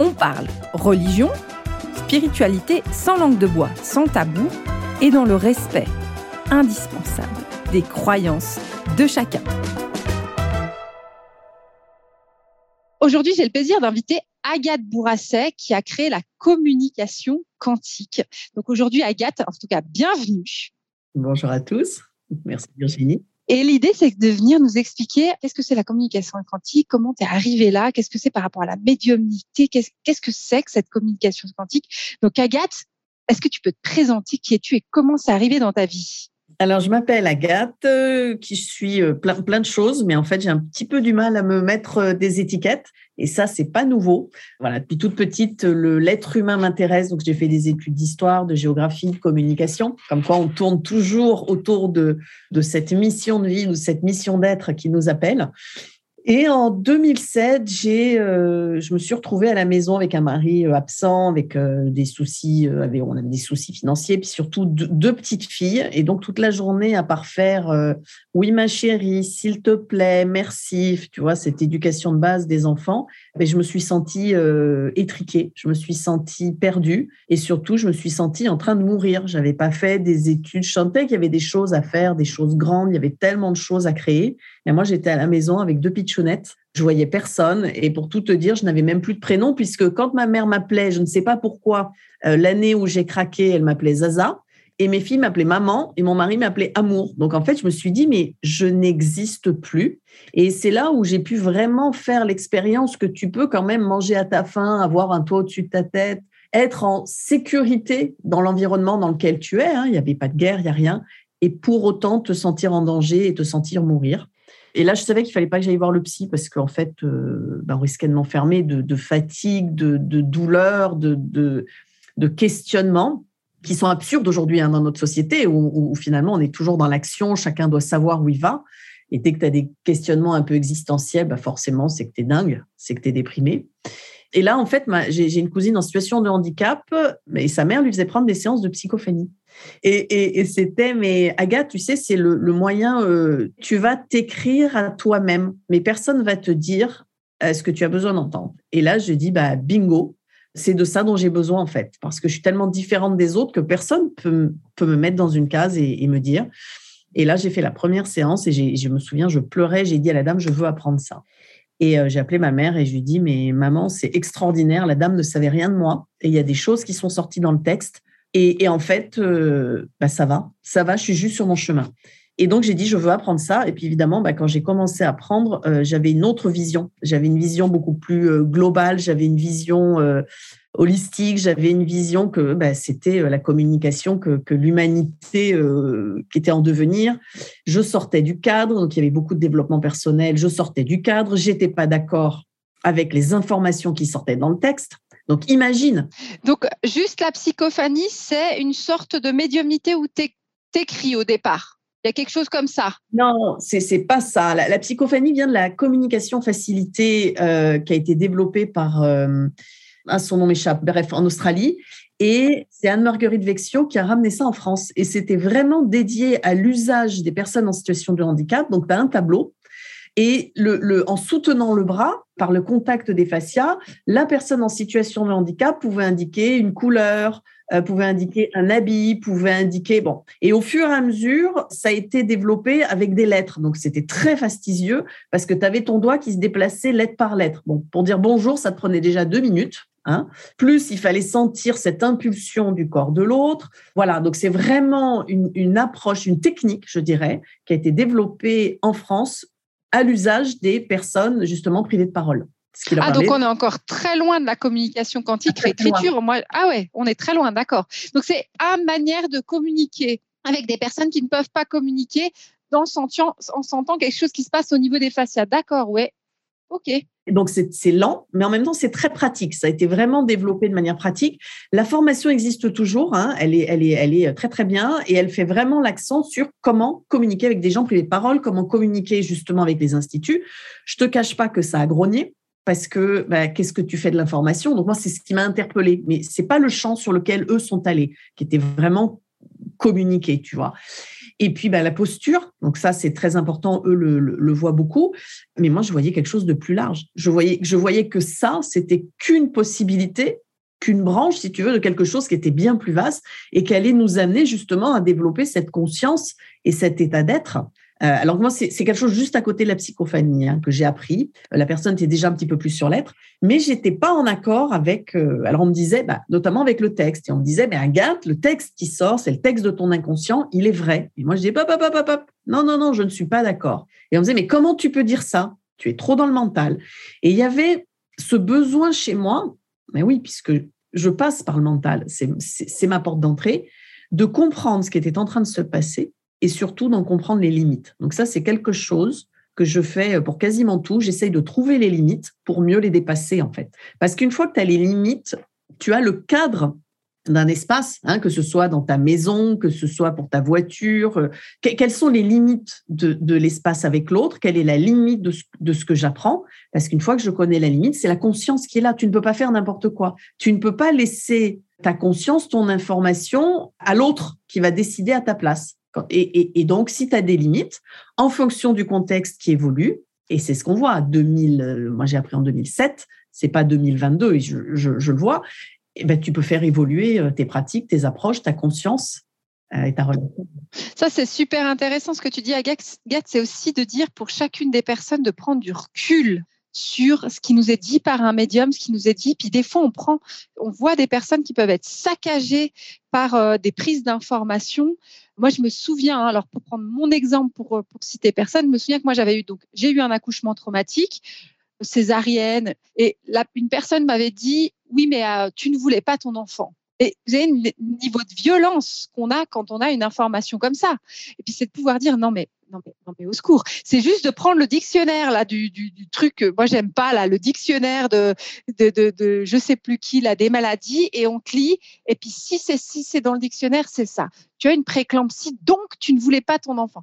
on parle religion, spiritualité sans langue de bois, sans tabou et dans le respect indispensable des croyances de chacun. Aujourd'hui, j'ai le plaisir d'inviter Agathe Bourasset qui a créé la communication quantique. Donc aujourd'hui, Agathe, en tout cas, bienvenue. Bonjour à tous. Merci Virginie. Et l'idée, c'est de venir nous expliquer qu'est-ce que c'est la communication quantique, comment tu es arrivé là, qu'est-ce que c'est par rapport à la médiumnité, qu'est-ce que c'est que cette communication quantique. Donc, Agathe, est-ce que tu peux te présenter qui es-tu et comment c'est arrivé dans ta vie? Alors, je m'appelle Agathe, euh, qui suis euh, plein, plein de choses, mais en fait, j'ai un petit peu du mal à me mettre euh, des étiquettes. Et ça, c'est pas nouveau. Voilà, depuis toute petite, le l'être humain m'intéresse. Donc, j'ai fait des études d'histoire, de géographie, de communication. Comme quoi, on tourne toujours autour de, de cette mission de vie ou cette mission d'être qui nous appelle. Et en 2007, j'ai, euh, je me suis retrouvée à la maison avec un mari euh, absent, avec euh, des soucis, on avait des soucis financiers, puis surtout deux, petites filles. Et donc toute la journée à part faire oui ma chérie, s'il te plaît, merci, tu vois cette éducation de base des enfants. Mais je me suis sentie étriquée, je me suis sentie perdue, et surtout je me suis sentie en train de mourir. J'avais pas fait des études, je sentais qu'il y avait des choses à faire, des choses grandes, il y avait tellement de choses à créer. Et moi j'étais à la maison avec deux petites je voyais personne. Et pour tout te dire, je n'avais même plus de prénom puisque quand ma mère m'appelait, je ne sais pas pourquoi, euh, l'année où j'ai craqué, elle m'appelait Zaza. Et mes filles m'appelaient maman et mon mari m'appelait amour. Donc en fait, je me suis dit, mais je n'existe plus. Et c'est là où j'ai pu vraiment faire l'expérience que tu peux quand même manger à ta faim, avoir un toit au-dessus de ta tête, être en sécurité dans l'environnement dans lequel tu es. Hein. Il n'y avait pas de guerre, il n'y a rien. Et pour autant te sentir en danger et te sentir mourir. Et là, je savais qu'il fallait pas que j'aille voir le psy parce qu'en fait, euh, ben, on risquait de m'enfermer de, fatigue, de, douleur, de, de, questionnement qui sont absurdes aujourd'hui hein, dans notre société où, finalement on est toujours dans l'action, chacun doit savoir où il va. Et dès que tu as des questionnements un peu existentiels, ben, forcément, c'est que tu es dingue, c'est que tu es déprimé. Et là, en fait, j'ai une cousine en situation de handicap et sa mère lui faisait prendre des séances de psychophanie. Et, c'était, mais Agathe, tu sais, c'est le, moyen, euh, tu vas t'écrire à toi-même, mais personne va te dire euh, ce que tu as besoin d'entendre. Et là, je dis, bah, bingo, c'est de ça dont j'ai besoin en fait, parce que je suis tellement différente des autres que personne peut, peut me mettre dans une case et, me dire. Et là, j'ai fait la première séance et je me souviens, je pleurais, j'ai dit à la dame, je veux apprendre ça. Et euh, j'ai appelé ma mère et je lui dis, mais maman, c'est extraordinaire, la dame ne savait rien de moi et il y a des choses qui sont sorties dans le texte et, en fait, euh, bah, ça va, ça va, je suis juste sur mon chemin. Et donc, j'ai dit, je veux apprendre ça. Et puis, évidemment, bah, quand j'ai commencé à apprendre, euh, j'avais une autre vision. J'avais une vision beaucoup plus globale, j'avais une vision holistique, j'avais une vision que bah, c'était la communication, que, que l'humanité qui était en devenir. Je sortais du cadre, donc il y avait beaucoup de développement personnel. Je sortais du cadre, j'étais pas d'accord avec les informations qui sortaient dans le texte. Donc imagine. Donc juste la psychophanie, c'est une sorte de médiumnité où tu écris au départ. Il y a quelque chose comme ça. Non, c'est n'est pas ça. La, psychophanie vient de la communication facilitée euh, qui a été développée par, euh, son nom m'échappe, bref, en Australie. Et c'est Anne-Marguerite Vexio qui a ramené ça en France. Et c'était vraiment dédié à l'usage des personnes en situation de handicap. Donc, tu un tableau et en soutenant le bras par le contact des fascias, la personne en situation de handicap pouvait indiquer une couleur, euh, pouvait indiquer un habit, pouvait indiquer. Et au fur et à mesure, ça a été développé avec des lettres. Donc c'était très fastidieux parce que tu avais ton doigt qui se déplaçait lettre par lettre. Pour dire bonjour, ça te prenait déjà deux minutes. Hein. Plus il fallait sentir cette impulsion du corps de l'autre. Voilà, donc c'est vraiment une, approche, une technique, je dirais, qui a été développée en France à l'usage des personnes justement privées de parole. Ah, donc on est encore très loin de la communication quantique, l'écriture. Moi, ah ouais, on est très loin, d'accord. Donc c'est une manière de communiquer avec des personnes qui ne peuvent pas communiquer dans en sentant quelque chose qui se passe au niveau des fascias. D'accord, ouais. Ok. donc c'est lent, mais en même temps c'est très pratique. Ça a été vraiment développé de manière pratique. La formation existe toujours, hein. elle, est, elle, est, elle est très très bien et elle fait vraiment l'accent sur comment communiquer avec des gens privés de parole, comment communiquer justement avec les instituts. Je te cache pas que ça a grogné parce que bah, qu'est-ce que tu fais de l'information? Donc moi c'est ce qui m'a interpellé, mais c'est pas le champ sur lequel eux sont allés, qui était vraiment communiquer, tu vois. Et puis, bah, la posture, donc ça, c'est très important, eux le, voient beaucoup. Mais moi, je voyais quelque chose de plus large. Je voyais, je voyais que ça, c'était qu'une possibilité, qu'une branche, si tu veux, de quelque chose qui était bien plus vaste et qui allait nous amener justement à développer cette conscience et cet état d'être alors moi, c'est quelque chose juste à côté de la psychophanie hein, que j'ai appris. La personne était déjà un petit peu plus sur l'être, mais j'étais pas en accord avec. Euh, alors on me disait, bah, notamment avec le texte, et on me disait, mais Agathe, le texte qui sort, c'est le texte de ton inconscient, il est vrai. Et moi je disais, pop, pop, pop, pop, non, non, non, je ne suis pas d'accord. Et on me disait, mais comment tu peux dire ça? Tu es trop dans le mental. Et il y avait ce besoin chez moi, mais oui, puisque je passe par le mental, c'est ma porte d'entrée, de comprendre ce qui était en train de se passer et surtout d'en comprendre les limites. Donc ça, c'est quelque chose que je fais pour quasiment tout. J'essaye de trouver les limites pour mieux les dépasser, en fait. Parce qu'une fois que tu as les limites, tu as le cadre d'un espace, hein, que ce soit dans ta maison, que ce soit pour ta voiture. Euh, quelles sont les limites de, l'espace avec l'autre? Quelle est la limite de ce que j'apprends? Parce qu'une fois que je connais la limite, c'est la conscience qui est là. Tu ne peux pas faire n'importe quoi. Tu ne peux pas laisser ta conscience, ton information à l'autre qui va décider à ta place. Et, donc, si tu as des limites, en fonction du contexte qui évolue, et c'est ce qu'on voit, à 2000, euh, moi j'ai appris en 2007, c'est pas 2022, et je, le vois, eh ben, tu peux faire évoluer euh, tes pratiques, tes approches, ta conscience euh, et ta relation. Ça, c'est super intéressant ce que tu dis, Agathe, c'est aussi de dire pour chacune des personnes de prendre du recul sur ce qui nous est dit par un médium, ce qui nous est dit. Puis des fois, on prend, on voit des personnes qui peuvent être saccagées par des prises d'informations moi, je me souviens, hein, alors pour prendre mon exemple pour, euh, pour citer personne, je me souviens que moi, j'avais eu, donc, j'ai eu un accouchement traumatique, césarienne, et une personne m'avait dit, oui, mais euh, tu ne voulais pas ton enfant. Et vous avez le niveau de violence qu'on a quand on a une information comme ça. Et puis, c'est de pouvoir dire, non, mais non mais, au secours. C'est juste de prendre le dictionnaire du, truc. Moi j'aime pas là le dictionnaire de de, de, je sais plus qui des maladies et on lit. Et puis si c'est si c'est dans le dictionnaire c'est ça. Tu as une préclampsie donc tu ne voulais pas ton enfant.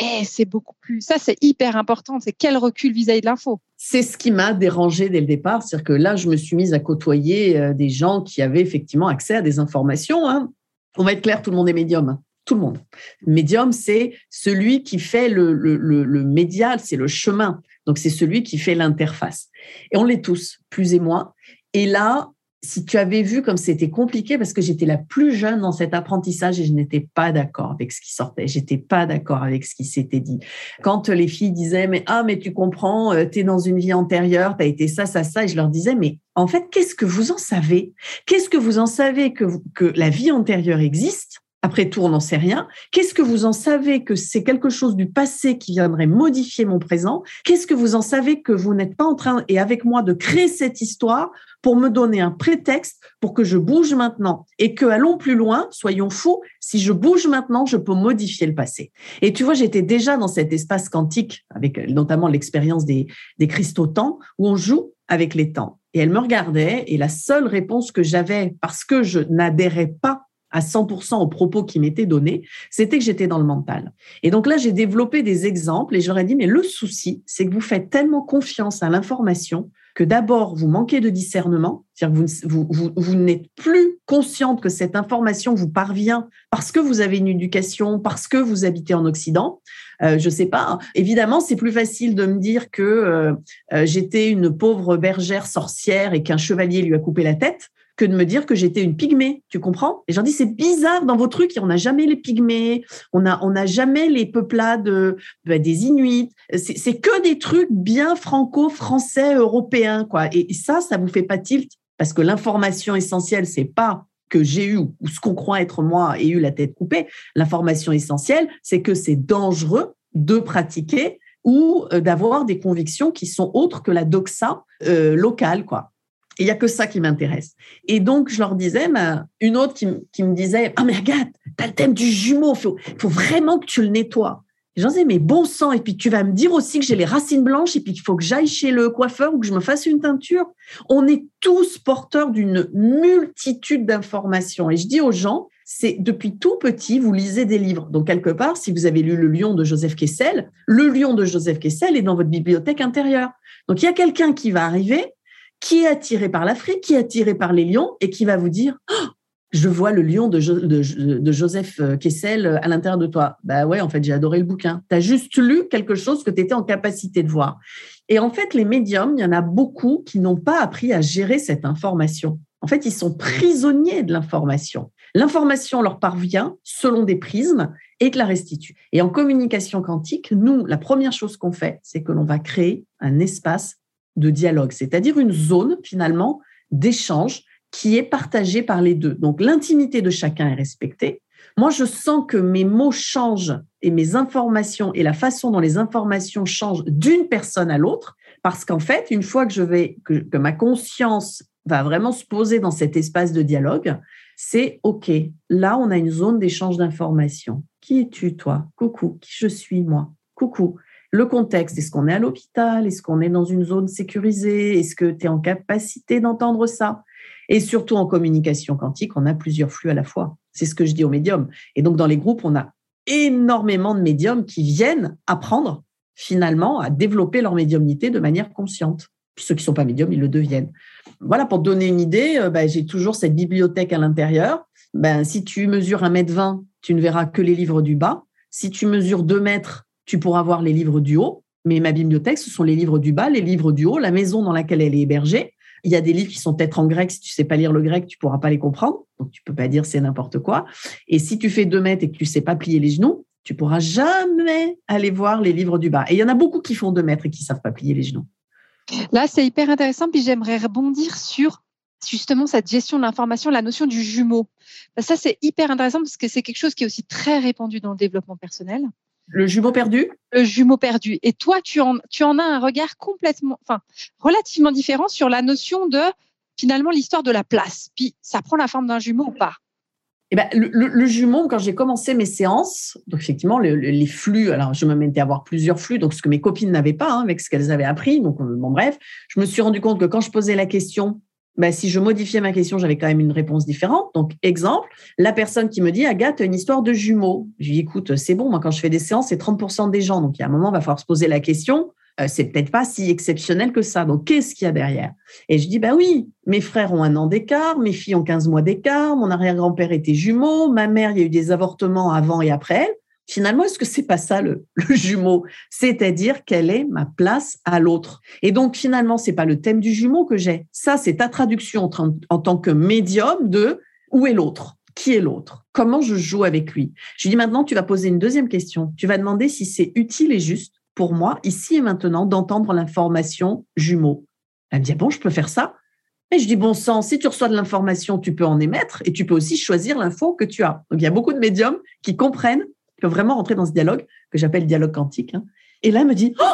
Et c'est beaucoup plus. Ça c'est hyper important. C'est quel recul vis-à-vis de l'info. C'est ce qui m'a dérangé dès le départ, c'est-à-dire que là je me suis mise à côtoyer euh, des gens qui avaient effectivement accès à des informations. Hein. On va être clair, tout le monde est médium. Tout le monde. Médium, c'est celui qui fait le, le, le, médial, c'est le chemin. Donc, c'est celui qui fait l'interface. Et on l'est tous, plus et moins. Et là, si tu avais vu comme c'était compliqué, parce que j'étais la plus jeune dans cet apprentissage et je n'étais pas d'accord avec ce qui sortait, j'étais pas d'accord avec ce qui s'était dit. Quand les filles disaient, mais ah, mais tu comprends, euh, tu es dans une vie antérieure, tu as été ça, ça, ça, et je leur disais, mais en fait, qu'est-ce que vous en savez? Qu'est-ce que vous en savez que, que la vie antérieure existe? Après tout, on n'en sait rien. Qu'est-ce que vous en savez que c'est quelque chose du passé qui viendrait modifier mon présent? Qu'est-ce que vous en savez que vous n'êtes pas en train, et avec moi, de créer cette histoire pour me donner un prétexte pour que je bouge maintenant? Et que allons plus loin, soyons fous, si je bouge maintenant, je peux modifier le passé. Et tu vois, j'étais déjà dans cet espace quantique avec notamment l'expérience des, des cristaux temps où on joue avec les temps. Et elle me regardait et la seule réponse que j'avais parce que je n'adhérais pas à 100% aux propos qui m'étaient donnés, c'était que j'étais dans le mental. Et donc là, j'ai développé des exemples et j'aurais dit, mais le souci, c'est que vous faites tellement confiance à l'information que d'abord, vous manquez de discernement, c'est-à-dire que vous, n'êtes plus consciente que cette information vous parvient parce que vous avez une éducation, parce que vous habitez en Occident. Euh, je sais pas. Hein. Évidemment, c'est plus facile de me dire que euh, euh, j'étais une pauvre bergère sorcière et qu'un chevalier lui a coupé la tête que de me dire que j'étais une pygmée, tu comprends? Et j'en dis c'est bizarre dans vos trucs, on n'a jamais les pygmées, on n'a jamais les peuplades bah, des Inuits, c'est que des trucs bien franco-français européens quoi. Et, ça, ça vous fait pas tilt parce que l'information essentielle, c'est pas que j'ai eu ou ce qu'on croit être moi et eu la tête coupée. L'information essentielle, c'est que c'est dangereux de pratiquer ou euh, d'avoir des convictions qui sont autres que la doxa euh, locale, quoi. Il n'y a que ça qui m'intéresse. Et donc, je leur disais, une autre qui, me disait Ah, mais regarde, tu as le thème du jumeau, il faut, faut, vraiment que tu le nettoies. J'en ai mais bon sang, et puis tu vas me dire aussi que j'ai les racines blanches, et puis qu'il faut que j'aille chez le coiffeur ou que je me fasse une teinture. On est tous porteurs d'une multitude d'informations. Et je dis aux gens, c'est depuis tout petit, vous lisez des livres. Donc, quelque part, si vous avez lu Le Lion de Joseph Kessel, le Lion de Joseph Kessel est dans votre bibliothèque intérieure. Donc, il y a quelqu'un qui va arriver, qui est attiré par l'Afrique, qui est attiré par les lions, et qui va vous dire oh, je vois le lion de, Joseph euh, Kessel euh, à l'intérieur de toi. Bah ouais, en fait, j'ai adoré le bouquin. Tu as juste lu quelque chose que tu étais en capacité de voir. Et en fait, les médiums, il y en a beaucoup qui n'ont pas appris à gérer cette information. En fait, ils sont prisonniers de l'information. L'information leur parvient selon des prismes et de la restitue. Et en communication quantique, nous, la première chose qu'on fait, c'est que l'on va créer un espace de dialogue, c'est-à-dire une zone finalement d'échange qui est partagé par les deux. Donc l'intimité de chacun est respectée. Moi, je sens que mes mots changent et mes informations et la façon dont les informations changent d'une personne à l'autre, parce qu'en fait, une fois que je vais que, ma conscience va vraiment se poser dans cet espace de dialogue, c'est OK. Là, on a une zone d'échange d'informations. Qui es-tu, toi? Coucou. Qui je suis, moi? Coucou. Le contexte, est-ce qu'on est à l'hôpital Est-ce qu'on est dans une zone sécurisée Est-ce que tu es en capacité d'entendre ça? Et surtout en communication quantique, on a plusieurs flux à la fois. C'est ce que je dis aux médiums. Et donc, dans les groupes, on a énormément de médiums qui viennent apprendre finalement à développer leur médiumnité de manière consciente. ceux qui ne sont pas médiums, ils le deviennent. Voilà, pour donner une idée, euh, ben, j'ai toujours cette bibliothèque à l'intérieur. Ben, si tu mesures 1 mètre 20, tu ne verras que les livres du bas. Si tu mesures 2 mètres, tu pourras voir les livres du haut. Mais ma bibliothèque, ce sont les livres du bas, les livres du haut, la maison dans laquelle elle est hébergée. Il y a des livres qui sont peut-être en grec. Si tu sais pas lire le grec, tu pourras pas les comprendre. Donc, tu peux pas dire c'est n'importe quoi. Et si tu fais deux mètres et que tu sais pas plier les genoux, tu pourras jamais aller voir les livres du bas. Et il y en a beaucoup qui font deux mètres et qui savent pas plier les genoux. Là, c'est hyper intéressant. Puis j'aimerais rebondir sur justement cette gestion de l'information, la notion du jumeau. Ça, c'est hyper intéressant parce que c'est quelque chose qui est aussi très répandu dans le développement personnel. Le jumeau perdu? Le jumeau perdu. Et toi, tu en, tu en as un regard complètement, enfin, relativement différent sur la notion de finalement l'histoire de la place. Puis ça prend la forme d'un jumeau ou pas? Eh ben, le, jumeau, quand j'ai commencé mes séances, donc effectivement, les flux, alors je me mettais à avoir plusieurs flux, donc ce que mes copines n'avaient pas hein, avec ce qu'elles avaient appris. Donc, euh, bon, bref, je me suis rendu compte que quand je posais la question, ben, si je modifiais ma question, j'avais quand même une réponse différente. Donc, exemple, la personne qui me dit, Agathe, une histoire de jumeaux. Je lui dis, écoute, c'est bon, moi, quand je fais des séances, c'est 30% des gens. Donc, il y a un moment, il va falloir se poser la question. Euh, c'est peut-être pas si exceptionnel que ça. Donc, qu'est-ce qu'il y a derrière? Et je dis, bah oui, mes frères ont un an d'écart, mes filles ont 15 mois d'écart, mon arrière-grand-père était jumeau, ma mère, il y a eu des avortements avant et après elle. Finalement, est-ce que c'est pas ça le, jumeau? C'est-à-dire quelle est ma place à l'autre Et donc finalement, c'est pas le thème du jumeau que j'ai. Ça, c'est ta traduction en, tant que médium de où est l'autre? Qui est l'autre? Comment je joue avec lui? Je lui dis maintenant, tu vas poser une deuxième question. Tu vas demander si c'est utile et juste pour moi, ici et maintenant, d'entendre l'information jumeau. Elle me dit, ah bon, je peux faire ça? Et je dis, bon sang, si tu reçois de l'information, tu peux en émettre et tu peux aussi choisir l'info que tu as. Donc, il y a beaucoup de médiums qui comprennent vraiment rentrer dans ce dialogue que j'appelle dialogue quantique. Hein. Et là, elle me dit, oh,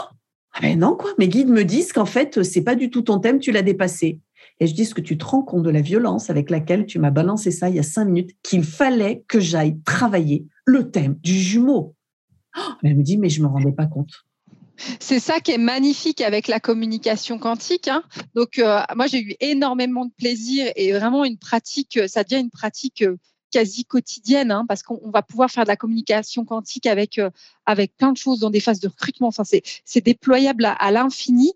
ah ben non, quoi, mes guides me disent qu'en fait, c'est pas du tout ton thème, tu l'as dépassé. Et je dis, ce que tu te rends compte de la violence avec laquelle tu m'as balancé ça il y a cinq minutes, qu'il fallait que j'aille travailler le thème du jumeau? Oh, elle me dit, mais je me rendais pas compte. C'est ça qui est magnifique avec la communication quantique. Hein. Donc, euh, moi, j'ai eu énormément de plaisir et vraiment une pratique, ça devient une pratique euh, quasi quotidienne, hein, parce qu'on va pouvoir faire de la communication quantique avec, euh, avec plein de choses dans des phases de recrutement. Enfin, c'est déployable à l'infini.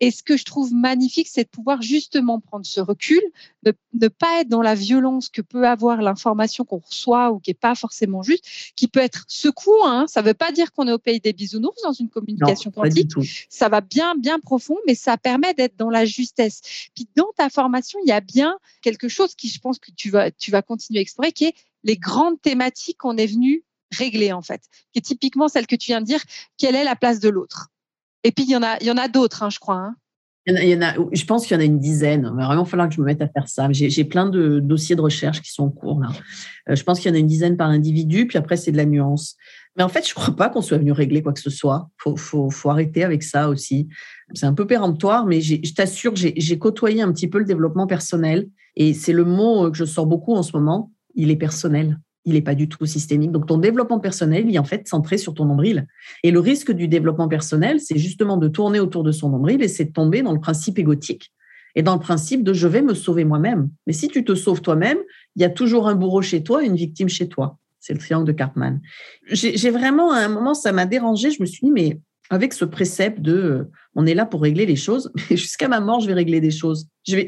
Et ce que je trouve magnifique, c'est de pouvoir justement prendre ce recul, de ne pas être dans la violence que peut avoir l'information qu'on reçoit ou qui n'est pas forcément juste, qui peut être secouant. Hein. Ça ne veut pas dire qu'on est au pays des bisounours dans une communication quantique. Ça va bien, bien profond, mais ça permet d'être dans la justesse. Puis dans ta formation, il y a bien quelque chose qui, je pense que tu vas, tu vas continuer à explorer, qui est les grandes thématiques qu'on est venu régler en fait, qui est typiquement celle que tu viens de dire, quelle est la place de l'autre? Et puis, il y en a, il y en a d'autres, hein, je crois. Hein. Il y, en a, je pense qu'il y en a une dizaine. Il va vraiment falloir que je me mette à faire ça. J'ai plein de dossiers de recherche qui sont en cours là. Euh, je pense qu'il y en a une dizaine par individu, puis après c'est de la nuance. Mais en fait, je ne crois pas qu'on soit venu régler quoi que ce soit. Faut, faut, faut arrêter avec ça aussi. C'est un peu péremptoire, mais je t'assure, j'ai côtoyé un petit peu le développement personnel, et c'est le mot que je sors beaucoup en ce moment. Il est personnel il n'est pas du tout systémique. Donc, ton développement personnel, il est en fait centré sur ton nombril. Et le risque du développement personnel, c'est justement de tourner autour de son nombril et c'est de tomber dans le principe égotique et dans le principe de je vais me sauver moi-même. Mais si tu te sauves toi-même, il y a toujours un bourreau chez toi et une victime chez toi. C'est le triangle de Cartman. J'ai vraiment, à un moment, ça m'a dérangé. Je me suis dit, mais avec ce précepte de on est là pour régler les choses, mais jusqu'à ma mort, je vais régler des choses. Je vais,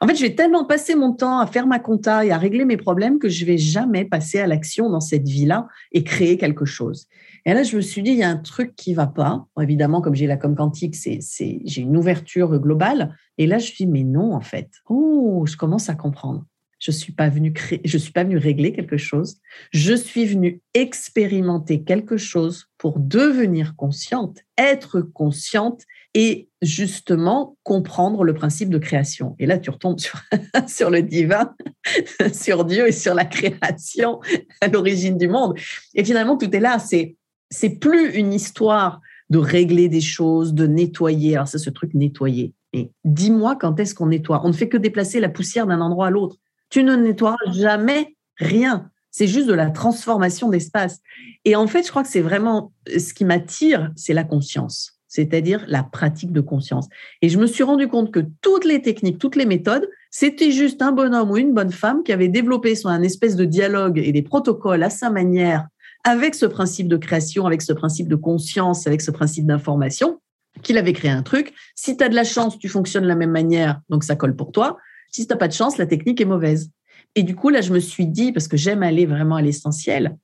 en fait, je vais tellement passer mon temps à faire ma compta et à régler mes problèmes que je vais jamais passer à l'action dans cette vie-là et créer quelque chose. Et là, je me suis dit, il y a un truc qui va pas. évidemment, comme j'ai la com quantique, c'est, j'ai une ouverture globale. Et là, je me suis dit, mais non, en fait. Oh, je commence à comprendre. Je suis pas créer, je suis pas venu régler quelque chose. Je suis venu expérimenter quelque chose pour devenir consciente, être consciente et justement comprendre le principe de création. Et là, tu retombes sur, sur le divin, sur Dieu et sur la création à l'origine du monde. Et finalement, tout est là. C'est c'est plus une histoire de régler des choses, de nettoyer. Alors, c'est ce truc nettoyer. Et dis-moi quand est-ce qu'on nettoie? On ne fait que déplacer la poussière d'un endroit à l'autre. Tu ne nettoies jamais rien. C'est juste de la transformation d'espace. Et en fait, je crois que c'est vraiment ce qui m'attire, c'est la conscience, c'est-à-dire la pratique de conscience. Et je me suis rendu compte que toutes les techniques, toutes les méthodes, c'était juste un bonhomme ou une bonne femme qui avait développé son un espèce de dialogue et des protocoles à sa manière avec ce principe de création, avec ce principe de conscience, avec ce principe d'information, qu'il avait créé un truc. Si tu as de la chance, tu fonctionnes de la même manière, donc ça colle pour toi. Si tu n'as pas de chance, la technique est mauvaise. Et du coup, là, je me suis dit, parce que j'aime aller vraiment à l'essentiel,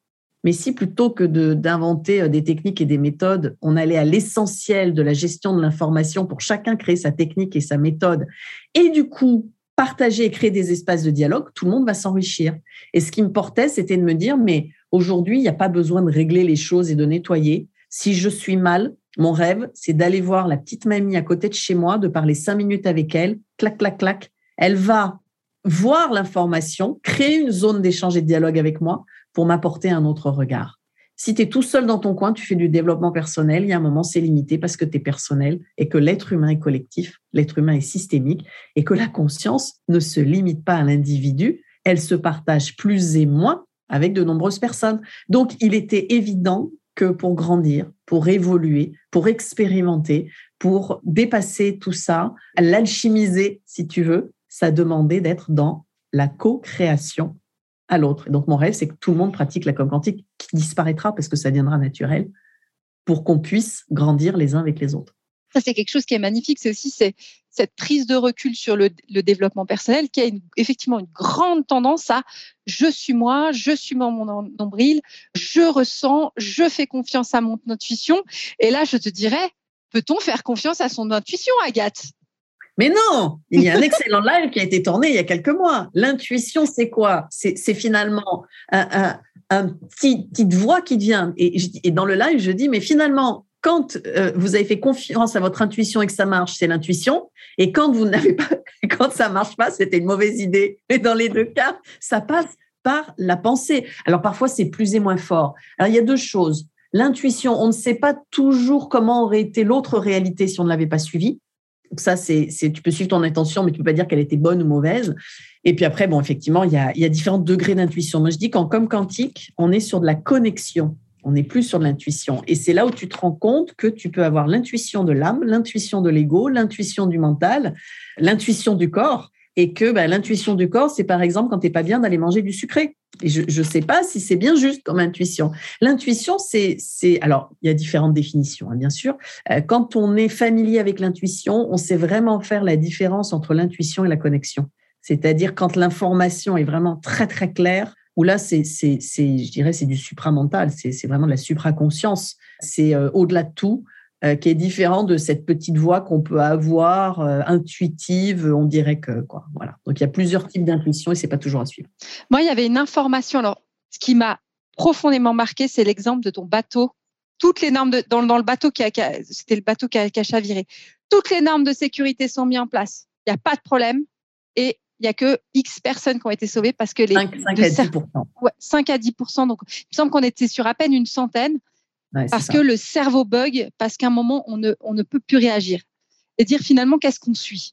mais si plutôt que d'inventer euh, des techniques et des méthodes, on allait à l'essentiel de la gestion de l'information pour chacun créer sa technique et sa méthode, et du coup, partager et créer des espaces de dialogue, tout le monde va s'enrichir. Et ce qui me portait, c'était de me dire, mais Aujourd'hui, il n'y a pas besoin de régler les choses et de nettoyer. Si je suis mal, mon rêve, c'est d'aller voir la petite mamie à côté de chez moi, de parler cinq minutes avec elle, clac, clac, clac. Elle va voir l'information, créer une zone d'échange et de dialogue avec moi pour m'apporter un autre regard. Si tu es tout seul dans ton coin, tu fais du développement personnel, il y a un moment, c'est limité parce que tu es personnel et que l'être humain est collectif, l'être humain est systémique et que la conscience ne se limite pas à l'individu, elle se partage plus et moins avec de nombreuses personnes. Donc, il était évident que pour grandir, pour évoluer, pour expérimenter, pour dépasser tout ça, l'alchimiser, si tu veux, ça demandait d'être dans la co-création à l'autre. Donc, mon rêve, c'est que tout le monde pratique la com quantique, qui disparaîtra parce que ça deviendra naturel, pour qu'on puisse grandir les uns avec les autres. Ça, c'est quelque chose qui est magnifique. C'est aussi cette prise de recul sur le, développement personnel qui a effectivement une grande tendance à je suis moi, je suis mon nombril, je ressens, je fais confiance à mon intuition. Et là, je te dirais, peut-on faire confiance à son intuition, Agathe? Mais non, il y a un excellent live qui a été tourné il y a quelques mois. L'intuition, c'est quoi? C'est finalement un, un, petit, petite voix qui vient. Et, et, dans le live, je dis, mais finalement, quand euh, vous avez fait confiance à votre intuition et que ça marche, c'est l'intuition. Et quand vous n'avez pas, quand ça marche pas, c'était une mauvaise idée. Et dans les deux cas, ça passe par la pensée. Alors parfois, c'est plus et moins fort. Alors il y a deux choses. L'intuition, on ne sait pas toujours comment aurait été l'autre réalité si on ne l'avait pas suivie. Ça, c'est, tu peux suivre ton intention, mais tu peux pas dire qu'elle était bonne ou mauvaise. Et puis après, bon, effectivement, il y a, il y a différents degrés d'intuition. Moi, je dis qu'en comme quantique, on est sur de la connexion. On n'est plus sur de l'intuition. Et c'est là où tu te rends compte que tu peux avoir l'intuition de l'âme, l'intuition de l'ego, l'intuition du mental, l'intuition du corps. Et que bah, l'intuition du corps, c'est par exemple quand tu n'es pas bien d'aller manger du sucré. Et je ne sais pas si c'est bien juste comme intuition. L'intuition, c'est, c'est, alors il y a différentes définitions, hein, bien sûr. Euh, quand on est familier avec l'intuition, on sait vraiment faire la différence entre l'intuition et la connexion. C'est-à-dire quand l'information est vraiment très très claire, où là, c'est, c'est, je dirais, c'est du supramental, c'est, c'est vraiment de la supraconscience. C'est euh, au-delà de tout, qui est différent de cette petite voix qu'on peut avoir euh, intuitive, on dirait que quoi. Voilà. Donc il y a plusieurs types d'intuition et c'est pas toujours à suivre. Moi, il y avait une information. Alors, ce qui m'a profondément marqué, c'est l'exemple de ton bateau. Toutes les normes de, dans, dans le bateau qui a, c'était le bateau qui a, qui a chaviré. Toutes les normes de sécurité sont mises en place. Il n'y a pas de problème. Et il n'y a que X personnes qui ont été sauvées parce que les 5, à 10 ouais, 5 à 10 Donc, il me semble qu'on était sur à peine une centaine parce que le cerveau bug, parce qu'à un moment, on ne, on ne peut plus réagir. Et dire finalement, qu'est-ce qu'on suit?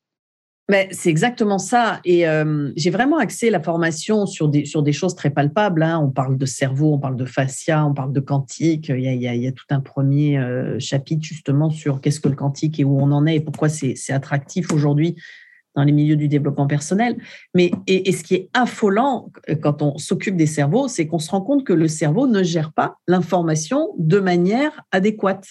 Mais c'est exactement ça. Et euh, j'ai vraiment axé la formation sur des, sur des choses très palpables. Hein. On parle de cerveau, on parle de fascia, on parle de quantique. Il y a, il y a, tout un premier euh, chapitre justement sur qu'est-ce que le quantique et où on en est et pourquoi c'est attractif aujourd'hui dans les milieux du développement personnel. Mais et, ce qui est affolant euh, quand on s'occupe des cerveaux, c'est qu'on se rend compte que le cerveau ne gère pas l'information de manière adéquate.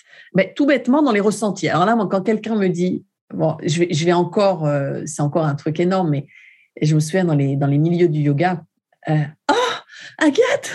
Tout bêtement dans les ressentis. Alors là, quand quelqu'un me dit bon, je vais, encore, euh, c'est encore un truc énorme, mais je me souviens dans les, dans les milieux du yoga, oh, Agathe,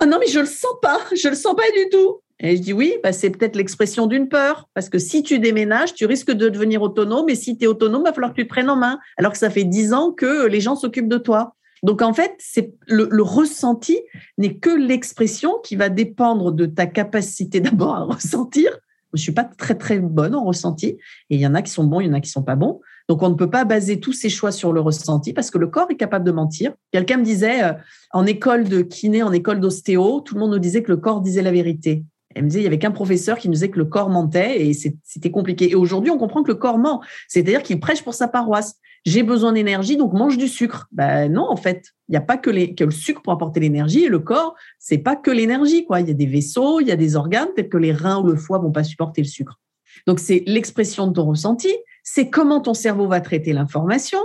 oh non, mais je le sens pas, je le sens pas du tout. Et je dis oui, bah, c'est peut-être l'expression d'une peur, parce que si tu déménages, tu risques de devenir autonome, et si tu es autonome, il va falloir que tu te prennes en main, alors que ça fait dix ans que les gens s'occupent de toi. Donc en fait, le, ressenti n'est que l'expression qui va dépendre de ta capacité d'abord à ressentir, je suis pas très très bonne en ressenti et il y en a qui sont bons, il y en a qui sont pas bons. Donc on ne peut pas baser tous ses choix sur le ressenti parce que le corps est capable de mentir. Quelqu'un me disait euh, en école de kiné, en école d'ostéo, tout le monde nous disait que le corps disait la vérité. Elle me disait, il y avait qu'un professeur qui nous disait que le corps mentait et c'était compliqué. Et aujourd'hui, on comprend que le corps ment. C'est-à-dire qu'il prêche pour sa paroisse. J'ai besoin d'énergie, donc mange du sucre. Ben non, en fait, il n'y a pas que, le sucre pour apporter l'énergie et le corps, c'est pas que l'énergie. quoi. Il y a des vaisseaux, il y a des organes, peut-être que les reins ou le foie vont pas supporter le sucre. Donc c'est l'expression de ton ressenti, c'est comment ton cerveau va traiter l'information,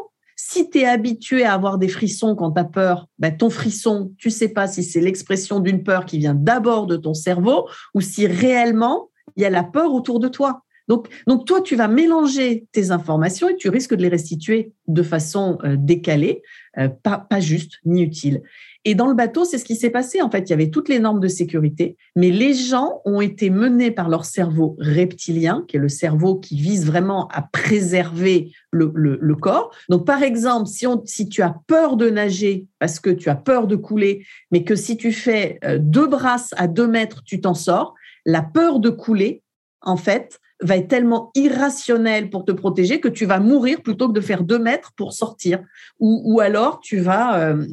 si tu es habitué à avoir des frissons quand tu as peur, ben ton frisson, tu sais pas si c'est l'expression d'une peur qui vient d'abord de ton cerveau ou si réellement il y a la peur autour de toi. Donc, toi, tu vas mélanger tes informations et tu risques de les restituer de façon euh, décalée, euh, pas juste ni utile. Et dans le bateau, c'est ce qui s'est passé. En fait, il y avait toutes les normes de sécurité, mais les gens ont été menés par leur cerveau reptilien, qui est le cerveau qui vise vraiment à préserver le, corps. Donc, par exemple, si tu as peur de nager parce que tu as peur de couler, mais que si tu fais euh, deux brasses à deux mètres, tu t'en sors, la peur de couler, en fait, va être tellement irrationnel pour te protéger que tu vas mourir plutôt que de faire deux mètres pour sortir. Ou, ou alors tu vas, euh,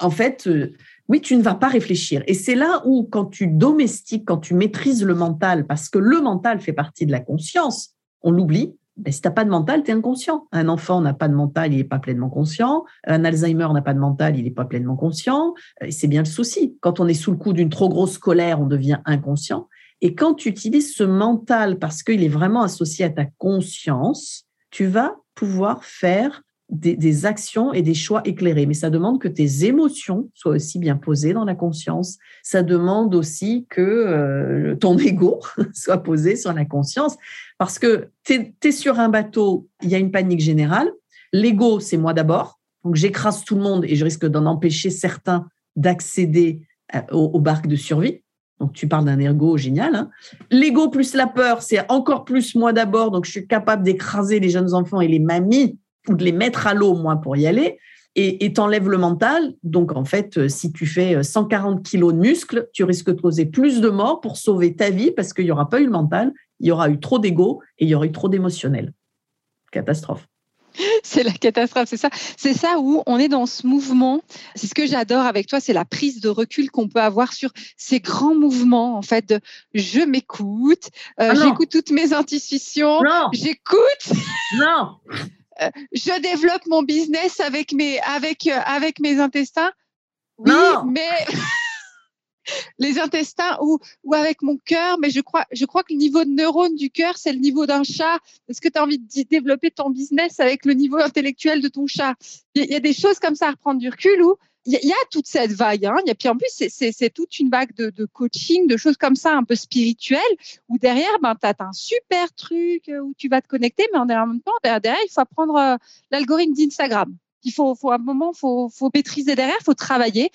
en fait, euh, oui, tu ne vas pas réfléchir. Et c'est là où, quand tu domestiques, quand tu maîtrises le mental, parce que le mental fait partie de la conscience, on l'oublie. Ben, si tu n'as pas de mental, tu es inconscient. Un enfant n'a pas de mental, il n'est pas pleinement conscient. Un Alzheimer n'a pas de mental, il n'est pas pleinement conscient. C'est bien le souci. Quand on est sous le coup d'une trop grosse colère, on devient inconscient. Et quand tu utilises ce mental parce qu'il est vraiment associé à ta conscience, tu vas pouvoir faire des, actions et des choix éclairés. Mais ça demande que tes émotions soient aussi bien posées dans la conscience. Ça demande aussi que euh, ton ego soit posé sur la conscience. Parce que tu es, sur un bateau, il y a une panique générale. L'ego, c'est moi d'abord. Donc j'écrase tout le monde et je risque d'en empêcher certains d'accéder euh, aux barques de survie. Donc, tu parles d'un ergo génial. Hein. L'ego plus la peur, c'est encore plus moi d'abord. Donc, je suis capable d'écraser les jeunes enfants et les mamies ou de les mettre à l'eau, moi, pour y aller. Et t'enlèves le mental. Donc, en fait, euh, si tu fais 140 euh, kilos de muscles, tu risques de causer plus de morts pour sauver ta vie parce qu'il n'y aura pas eu le mental, il y aura eu trop d'ego et il y aura eu trop d'émotionnel. Catastrophe. c'est la catastrophe, c'est ça. C'est ça où on est dans ce mouvement. C'est ce que j'adore avec toi, c'est la prise de recul qu'on peut avoir sur ces grands mouvements, en fait, de je m'écoute, euh, ah j'écoute toutes mes intuitions, j'écoute. Non. Euh, je développe mon business avec mes, avec, euh, avec mes intestins. Oui, mais les intestins ou, avec mon cœur, mais je crois, que le niveau de neurones du cœur, c'est le niveau d'un chat. Est-ce que tu as envie de développer ton business avec le niveau intellectuel de ton chat? Il y, a des choses comme ça à reprendre du recul où il y, a toute cette vague. Hein. Et puis en plus, c'est toute une vague de, coaching, de choses comme ça un peu spirituelles, où derrière, ben, tu as un super truc où tu vas te connecter, mais en même temps, derrière, il faut apprendre euh, l'algorithme d'Instagram. Il faut, à un moment, faut, faut maîtriser derrière, faut travailler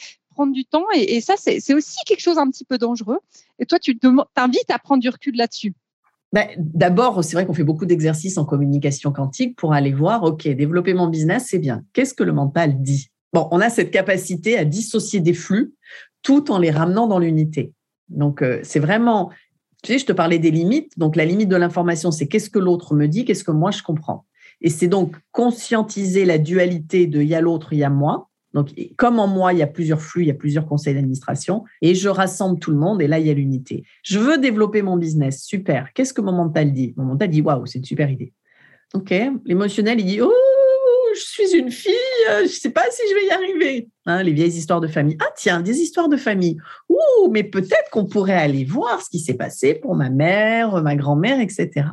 du temps. Et, ça, c'est aussi quelque chose un petit peu dangereux. Et toi, tu t'invites à prendre du recul là-dessus. Ben, d'abord, c'est vrai qu'on fait beaucoup d'exercices en communication quantique pour aller voir, OK, développer mon business, c'est bien. Qu'est-ce que le mental dit? Bon, on a cette capacité à dissocier des flux tout en les ramenant dans l'unité. Donc, euh, c'est vraiment, tu sais, je te parlais des limites. Donc, la limite de l'information, c'est qu'est-ce que l'autre me dit, qu'est-ce que moi je comprends? Et c'est donc conscientiser la dualité de il y a l'autre, il y a moi, donc, comme en moi, il y a plusieurs flux, il y a plusieurs conseils d'administration, et je rassemble tout le monde, et là, il y a l'unité. Je veux développer mon business, super. Qu'est-ce que mon mental dit? Mon mental dit, waouh, c'est une super idée. OK, l'émotionnel, il dit, oh, je suis une fille, je ne sais pas si je vais y arriver. Hein, les vieilles histoires de famille. Ah tiens, des histoires de famille. Ouh, mais peut-être qu'on pourrait aller voir ce qui s'est passé pour ma mère, ma grand-mère, etc.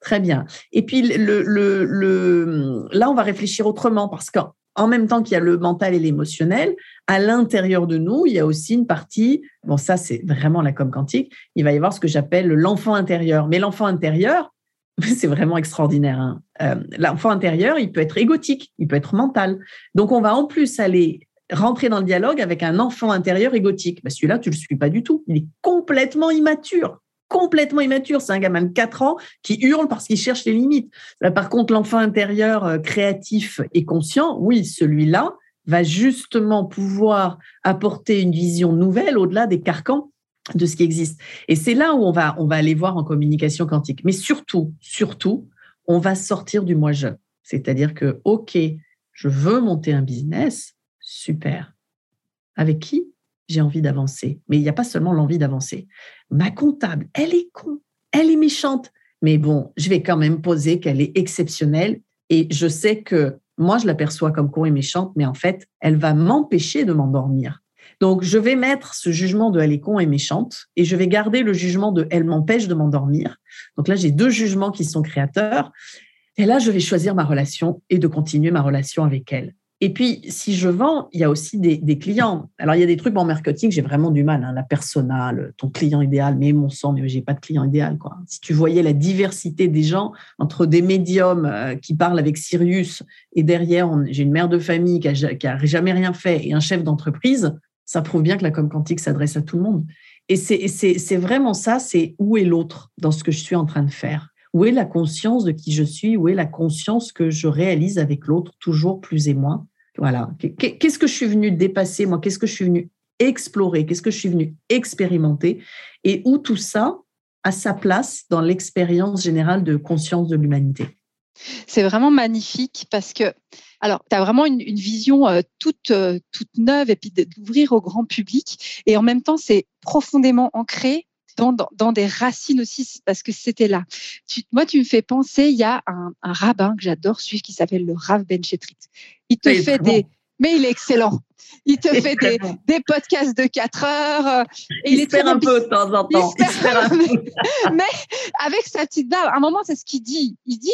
Très bien. Et puis le, là, on va réfléchir autrement parce qu'en même temps qu'il y a le mental et l'émotionnel, à l'intérieur de nous, il y a aussi une partie, bon ça c'est vraiment la com quantique, il va y avoir ce que j'appelle l'enfant intérieur. Mais l'enfant intérieur, c'est vraiment extraordinaire. Hein. Euh, l'enfant intérieur, il peut être égotique, il peut être mental. Donc on va en plus aller rentrer dans le dialogue avec un enfant intérieur égotique. Ben, celui-là, tu ne le suis pas du tout. Il est complètement immature complètement immature. C'est un gamin de 4 ans qui hurle parce qu'il cherche les limites. Euh, par contre, l'enfant intérieur euh, créatif et conscient, oui, celui-là va justement pouvoir apporter une vision nouvelle au-delà des carcans de ce qui existe. Et c'est là où on va, aller voir en communication quantique. Mais surtout, surtout, on va sortir du moi-je. C'est-à-dire que, OK, je veux monter un business, super. Avec qui? J'ai envie d'avancer Mais il n'y a pas seulement l'envie d'avancer. Ma comptable, elle est con, elle est méchante. Mais bon, je vais quand même poser qu'elle est exceptionnelle et je sais que moi, je l'aperçois comme con et méchante, mais en fait, elle va m'empêcher de m'endormir. Donc, je vais mettre ce jugement de elle est con et méchante et je vais garder le jugement de elle m'empêche de m'endormir. Donc là, j'ai deux jugements qui sont créateurs. Et là, je vais choisir ma relation et de continuer ma relation avec elle. Et puis, si je vends, il y a aussi des, clients. Alors, il y a des trucs en marketing, j'ai vraiment du mal. Hein, la persona, ton client idéal, mais mon sang, mais j'ai pas de client idéal. Quoi. Si tu voyais la diversité des gens entre des médiums euh, qui parlent avec Sirius et derrière, j'ai une mère de famille qui a, jamais rien fait et un chef d'entreprise, ça prouve bien que la com quantique s'adresse à tout le monde. Et c'est vraiment ça, c'est où est l'autre dans ce que je suis en train de faire? Où est la conscience de qui je suis? Où est la conscience que je réalise avec l'autre, toujours plus et moins? Voilà. Qu'est-ce que je suis venu dépasser, moi? Qu'est-ce que je suis venu explorer? Qu'est-ce que je suis venu expérimenter? Et où tout ça a sa place dans l'expérience générale de conscience de l'humanité? C'est vraiment magnifique parce que, alors, tu as vraiment une, vision euh, toute, euh, toute neuve et puis d'ouvrir au grand public. Et en même temps, c'est profondément ancré dans, dans, des racines aussi, parce que c'était là. moi, tu me fais penser, il y a un, rabbin que j'adore suivre qui s'appelle le Rav Ben Chetrit. Il te fait des. Mais il est excellent. Il te fait des, des, podcasts de 4 heures. Euh, et il, il un peu de temps en temps. mais avec sa petite barbe, à un moment, c'est ce qu'il dit. Il dit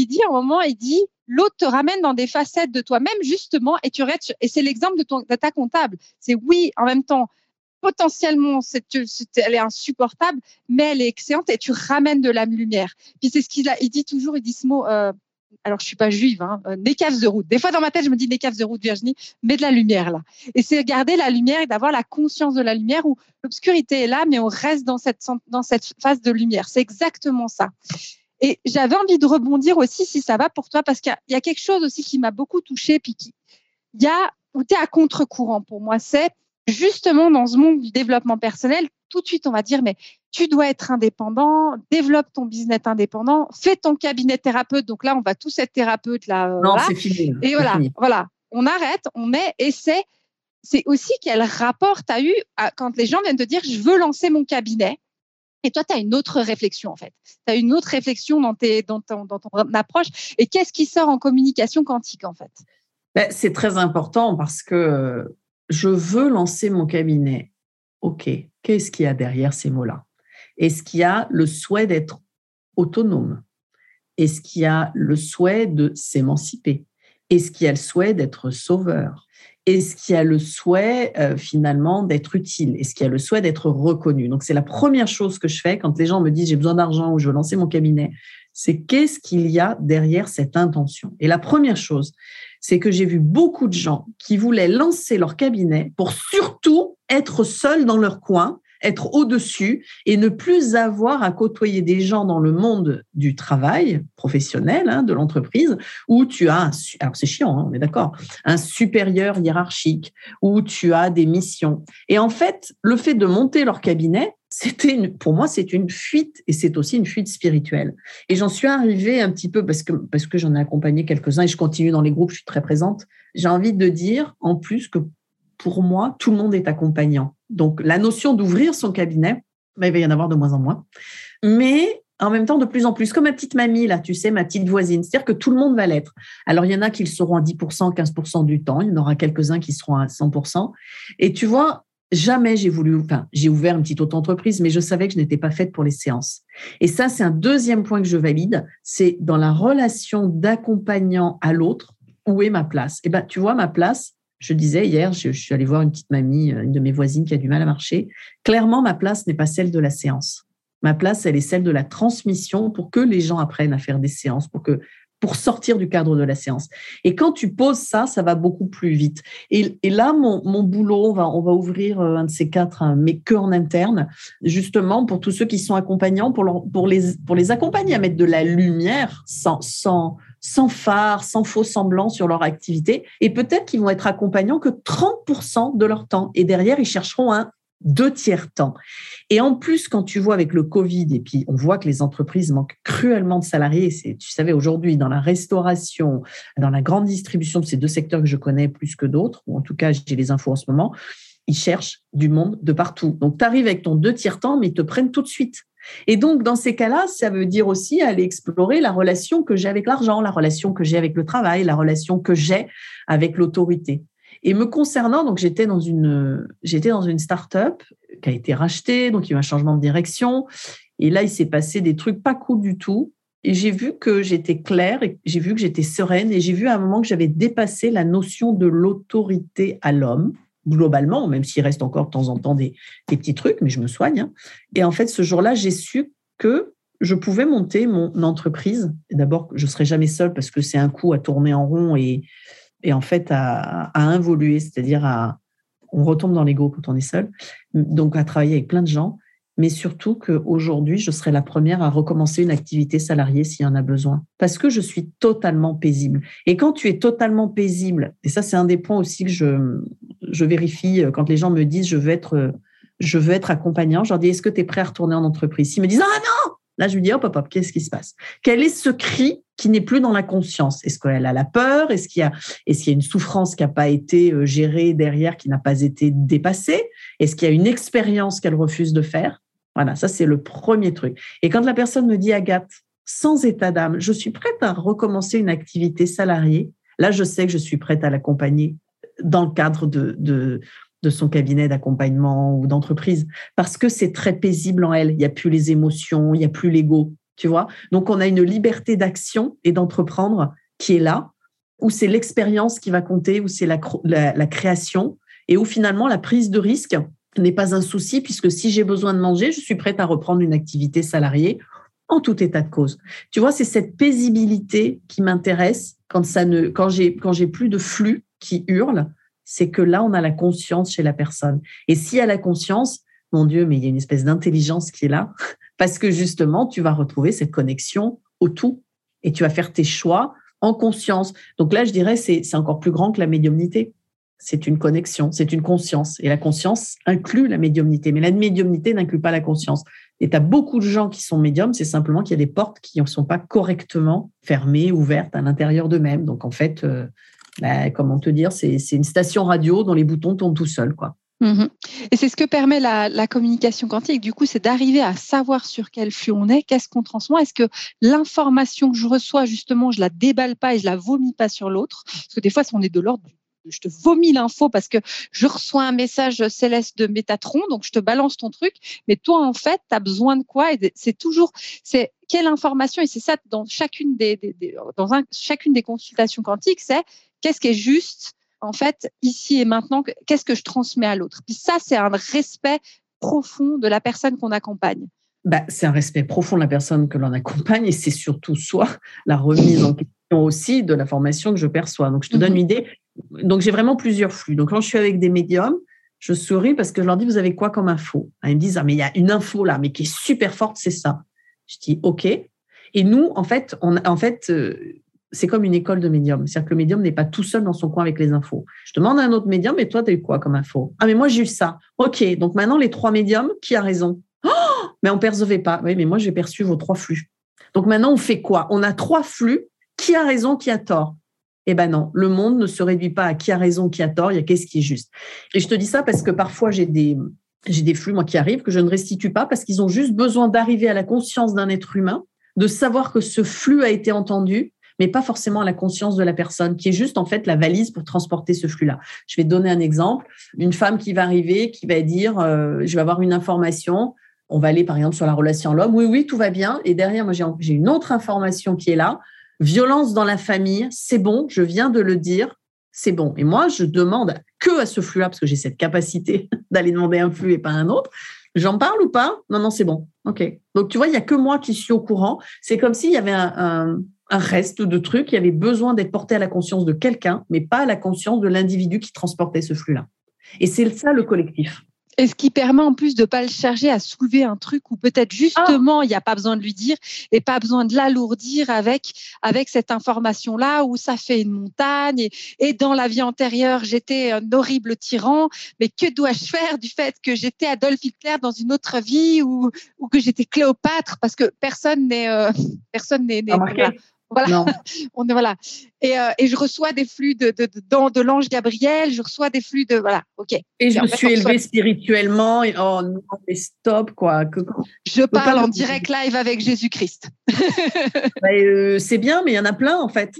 il dit à un moment, il dit, l'autre te ramène dans des facettes de toi-même, justement, et tu restes, et c'est l'exemple de, ton, de ta comptable. C'est oui, en même temps, potentiellement, c'est, elle est insupportable, mais elle est excellente et tu ramènes de la lumière. Puis c'est ce qu'il il dit toujours, il dit ce mot, euh, alors je suis pas juive, hein, euh, de route. Des fois dans ma tête, je me dis Nécave de route, Virginie, mais de la lumière là. Et c'est garder la lumière et d'avoir la conscience de la lumière où l'obscurité est là, mais on reste dans cette, dans cette phase de lumière. C'est exactement ça. Et j'avais envie de rebondir aussi, si ça va pour toi, parce qu'il y, a quelque chose aussi qui m'a beaucoup touchée, puis qui, il y a, où tu à contre-courant pour moi, c'est justement dans ce monde du développement personnel, tout de suite, on va dire, mais tu dois être indépendant, développe ton business indépendant, fais ton cabinet thérapeute. Donc là, on va tous être thérapeute là. Euh, non, c'est fini. Et voilà, voilà, on arrête, on met, et c'est, c'est aussi quel rapport tu as eu quand les gens viennent te dire, je veux lancer mon cabinet. Et toi, tu as une autre réflexion, en fait. Tu as une autre réflexion dans, tes, dans, ton, dans ton approche. Et qu'est-ce qui sort en communication quantique, en fait? Ben, C'est très important parce que je veux lancer mon cabinet. OK, qu'est-ce qu'il y a derrière ces mots-là? Est-ce qu'il y a le souhait d'être autonome? Est-ce qu'il y a le souhait de s'émanciper? Est-ce qu'il y a le souhait d'être sauveur? Est-ce qu'il y a le souhait euh, finalement d'être utile? Est-ce qu'il y a le souhait d'être reconnu? Donc c'est la première chose que je fais quand les gens me disent j'ai besoin d'argent ou je veux lancer mon cabinet. C'est qu'est-ce qu'il y a derrière cette intention? Et la première chose, c'est que j'ai vu beaucoup de gens qui voulaient lancer leur cabinet pour surtout être seuls dans leur coin être au-dessus et ne plus avoir à côtoyer des gens dans le monde du travail professionnel, hein, de l'entreprise, où tu as, alors c'est chiant, hein, on est d'accord, un supérieur hiérarchique, où tu as des missions. Et en fait, le fait de monter leur cabinet, c'était pour moi, c'est une fuite et c'est aussi une fuite spirituelle. Et j'en suis arrivée un petit peu parce que, parce que j'en ai accompagné quelques-uns et je continue dans les groupes, je suis très présente. J'ai envie de dire en plus que pour moi, tout le monde est accompagnant. Donc, la notion d'ouvrir son cabinet, bah, il va y en avoir de moins en moins. Mais en même temps de plus en plus, comme ma petite mamie, là, tu sais, ma petite voisine. C'est-à-dire que tout le monde va l'être. Alors, il y en a qui le seront à 10%, 15% du temps. Il y en aura quelques-uns qui seront à 100%. Et tu vois, jamais j'ai voulu, enfin, j'ai ouvert une petite auto-entreprise, mais je savais que je n'étais pas faite pour les séances. Et ça, c'est un deuxième point que je valide. C'est dans la relation d'accompagnant à l'autre, où est ma place? Eh ben, tu vois, ma place, je disais hier, je, je suis allée voir une petite mamie, une de mes voisines qui a du mal à marcher. Clairement, ma place n'est pas celle de la séance. Ma place, elle est celle de la transmission pour que les gens apprennent à faire des séances, pour que pour sortir du cadre de la séance. Et quand tu poses ça, ça va beaucoup plus vite. Et, là, mon, boulot, on va, on va ouvrir euh, un de ces quatre, mais que en interne, justement pour tous ceux qui sont accompagnants, pour, pour, les, pour les accompagner à mettre de la lumière sans, sans, sans phare, sans faux semblant sur leur activité. Et peut-être qu'ils vont être accompagnants que 30% de leur temps. Et derrière, ils chercheront un deux tiers temps. Et en plus, quand tu vois avec le Covid, et puis on voit que les entreprises manquent cruellement de salariés, c'est, tu savais, aujourd'hui, dans la restauration, dans la grande distribution ces deux secteurs que je connais plus que d'autres, ou en tout cas, j'ai les infos en ce moment, ils cherchent du monde de partout. Donc, tu arrives avec ton deux tiers temps, mais ils te prennent tout de suite. Et donc, dans ces cas-là, ça veut dire aussi aller explorer la relation que j'ai avec l'argent, la relation que j'ai avec le travail, la relation que j'ai avec l'autorité. Et me concernant, donc j'étais dans une j'étais dans une start-up qui a été rachetée, donc il y a eu un changement de direction. Et là, il s'est passé des trucs pas cool du tout. Et j'ai vu que j'étais claire, et j'ai vu que j'étais sereine, et j'ai vu à un moment que j'avais dépassé la notion de l'autorité à l'homme, globalement, même s'il reste encore de temps en temps des, des petits trucs, mais je me soigne. Hein. Et en fait, ce jour-là, j'ai su que je pouvais monter mon entreprise. D'abord, je ne serai jamais seule parce que c'est un coup à tourner en rond et, et en fait à, involuer, c'est-à-dire à, on retombe dans l'ego quand on est seul, donc à travailler avec plein de gens, mais surtout qu'aujourd'hui, je serai la première à recommencer une activité salariée s'il y en a besoin, parce que je suis totalement paisible. Et quand tu es totalement paisible, et ça c'est un des points aussi que je, je vérifie quand les gens me disent je veux être, je veux être accompagnant, je leur dis est-ce que tu es prêt à retourner en entreprise? S'ils me disent ah non Là, je lui dis, hop, hop, hop, qu'est-ce qui se passe? Quel est ce cri qui n'est plus dans la conscience? Est-ce qu'elle a la peur? Est-ce qu'il y a, une souffrance qui n'a pas été euh, gérée derrière, qui n'a pas été dépassée? Est-ce qu'il y a une expérience qu'elle refuse de faire? Voilà, ça, c'est le premier truc. Et quand la personne me dit, Agathe, sans état d'âme, je suis prête à recommencer une activité salariée, là, je sais que je suis prête à l'accompagner dans le cadre de, de son cabinet d'accompagnement ou d'entreprise parce que c'est très paisible en elle. Il n'y a plus les émotions, il n'y a plus l'ego, tu vois. Donc, on a une liberté d'action et d'entreprendre qui est là, où c'est l'expérience qui va compter, où c'est la, la, création et où finalement la prise de risque n'est pas un souci puisque si j'ai besoin de manger, je suis prête à reprendre une activité salariée en tout état de cause. Tu vois, c'est cette paisibilité qui m'intéresse quand ça ne, quand j'ai, quand j'ai plus de flux qui hurlent c'est que là, on a la conscience chez la personne. Et s'il y a la conscience, mon Dieu, mais il y a une espèce d'intelligence qui est là, parce que justement, tu vas retrouver cette connexion au tout et tu vas faire tes choix en conscience. Donc là, je dirais, c'est encore plus grand que la médiumnité. C'est une connexion, c'est une conscience. Et la conscience inclut la médiumnité. Mais la médiumnité n'inclut pas la conscience. Et tu as beaucoup de gens qui sont médiums, c'est simplement qu'il y a des portes qui ne sont pas correctement fermées, ouvertes à l'intérieur d'eux-mêmes. Donc en fait, euh, bah, comment te dire, c'est une station radio dont les boutons tournent tout seuls, quoi. Mhm. Et c'est ce que permet la, communication quantique. Du coup, c'est d'arriver à savoir sur quel flux on est, qu'est-ce qu'on transmet. Est-ce que l'information que je reçois, justement, je la déballe pas et je la vomis pas sur l'autre? Parce que des fois, on est de l'ordre je te vomis l'info parce que je reçois un message céleste de Métatron, donc je te balance ton truc. Mais toi, en fait, tu as besoin de quoi? C'est toujours, c'est quelle information? Et c'est ça dans chacune des, dans chacune des consultations quantiques, c'est qu'est-ce qui est juste, en fait, ici et maintenant, qu'est-ce que je transmets à l'autre? Puis ça, c'est un respect profond de la personne qu'on accompagne. Bah, c'est un respect profond de la personne que l'on accompagne et c'est surtout soit la remise en question aussi de la formation que je perçois. Donc, je te donne mhm. une idée. Donc, j'ai vraiment plusieurs flux. Donc, quand je suis avec des médiums, je souris parce que je leur dis, vous avez quoi comme info? Ils me disent, ah, mais il y a une info là, mais qui est super forte, c'est ça. Je dis, OK. Et nous, en fait, on, en fait, euh, c'est comme une école de médium. C'est-à-dire que le médium n'est pas tout seul dans son coin avec les infos. Je demande à un autre médium, mais toi, tu as eu quoi comme info Ah, mais moi, j'ai eu ça. OK, donc maintenant, les trois médiums, qui a raison? Oh Mais on ne percevait pas. Oui, mais moi, j'ai perçu vos trois flux. Donc maintenant, on fait quoi? On a trois flux. Qui a raison, qui a tort? Eh ben non, le monde ne se réduit pas à qui a raison, qui a tort, il y a qu'est-ce qui est juste. Et je te dis ça parce que parfois j'ai des, flux, moi, qui arrivent, que je ne restitue pas parce qu'ils ont juste besoin d'arriver à la conscience d'un être humain, de savoir que ce flux a été entendu, mais pas forcément à la conscience de la personne, qui est juste en fait la valise pour transporter ce flux-là. Je vais donner un exemple. Une femme qui va arriver, qui va dire, euh, je vais avoir une information, on va aller par exemple sur la relation à l'homme, oui, oui, tout va bien, et derrière, moi, j'ai une autre information qui est là, violence dans la famille, c'est bon, je viens de le dire, c'est bon. Et moi, je demande que à ce flux-là, parce que j'ai cette capacité d'aller demander un flux et pas un autre. J'en parle ou pas? Non, non, c'est bon. OK. Donc, tu vois, il n'y a que moi qui suis au courant. C'est comme s'il y avait un, un, reste de trucs qui avait besoin d'être porté à la conscience de quelqu'un, mais pas à la conscience de l'individu qui transportait ce flux-là. Et c'est ça le collectif. Et ce qui permet en plus de pas le charger à soulever un truc où peut-être justement il n'y a pas besoin de lui dire et pas besoin de l'alourdir avec avec cette information là où ça fait une montagne et, dans la vie antérieure j'étais un horrible tyran mais que dois-je faire du fait que j'étais Adolf Hitler dans une autre vie ou ou que j'étais Cléopâtre parce que personne n'est euh, personne n'est voilà. On est, voilà. Et, euh, et, je reçois des flux de, de, de, de l'ange Gabriel, je reçois des flux de. Voilà, OK. Et je me suis élevée spirituellement. Et, oh non, mais stop, quoi. je parle en direct live avec Jésus-Christ. Bah, euh, c'est bien, mais il y en a plein, en fait.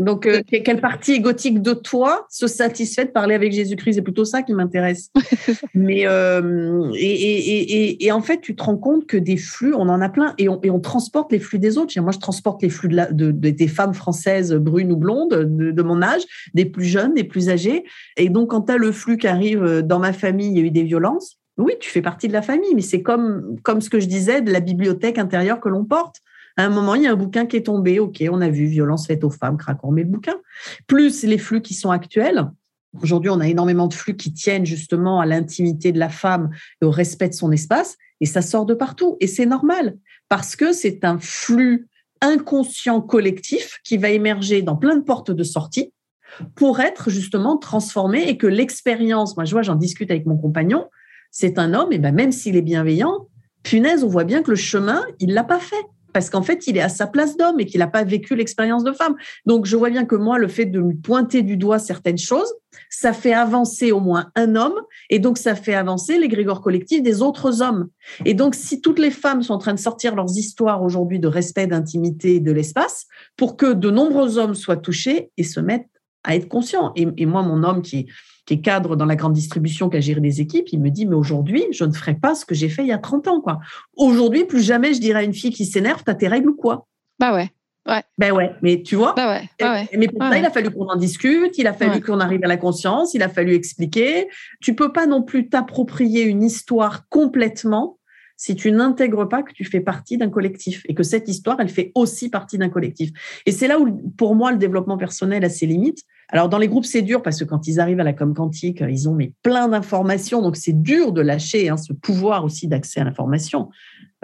Donc, euh, quelle partie égotique de toi se satisfait de parler avec Jésus-Christ? C'est plutôt ça qui m'intéresse. Mais euh, et, et, en fait, tu te rends compte que des flux, on en a plein et on, on transporte les flux des autres. Moi, je transporte les flux de, de, des femmes françaises brunes ou blondes de, mon âge, des plus jeunes, des plus âgées. Et donc, quand tu as le flux qui arrive euh, dans ma famille, il y a eu des violences. Oui, tu fais partie de la famille, mais c'est comme, comme ce que je disais de la bibliothèque intérieure que l'on porte. À un moment, il y a un bouquin qui est tombé. OK, on a vu violence faite aux femmes, craquons, on met le bouquin. Plus les flux qui sont actuels. Aujourd'hui, on a énormément de flux qui tiennent justement à l'intimité de la femme et au respect de son espace. Et ça sort de partout. Et c'est normal parce que c'est un flux inconscient collectif qui va émerger dans plein de portes de sortie pour être justement transformé et que l'expérience, moi je vois, j'en discute avec mon compagnon, c'est un homme, et ben même s'il est bienveillant, punaise, on voit bien que le chemin, il l'a pas fait parce qu'en fait, il est à sa place d'homme et qu'il n'a pas vécu l'expérience de femme. Donc, je vois bien que moi, le fait de me pointer du doigt certaines choses, ça fait avancer au moins un homme et donc ça fait avancer l'égrégore collectif des autres hommes. Et donc, si toutes les femmes sont en train de sortir leurs histoires aujourd'hui de respect, d'intimité de l'espace, pour que de nombreux hommes soient touchés et se mettent à être conscients. Et, et moi, mon homme qui qui est cadre dans la grande distribution, qui a géré des équipes, il me dit, mais aujourd'hui, je ne ferai pas ce que j'ai fait il y a 30 ans. quoi. Aujourd'hui, plus jamais je dirais à une fille qui s'énerve, t'as tes règles ou quoi? Bah ouais. Ouais. Ben ouais, mais tu vois. Bah ouais, ouais. Mais pour ça, il a fallu qu'on en discute, il a fallu qu'on arrive à la conscience, il a fallu expliquer. Tu peux pas non plus t'approprier une histoire complètement si tu n'intègres pas que tu fais partie d'un collectif et que cette histoire, elle fait aussi partie d'un collectif. Et c'est là où, pour moi, le développement personnel a ses limites. Alors, dans les groupes, c'est dur parce que quand ils arrivent à la com quantique, ils ont mais plein d'informations. Donc, c'est dur de lâcher hein, ce pouvoir aussi d'accès à l'information.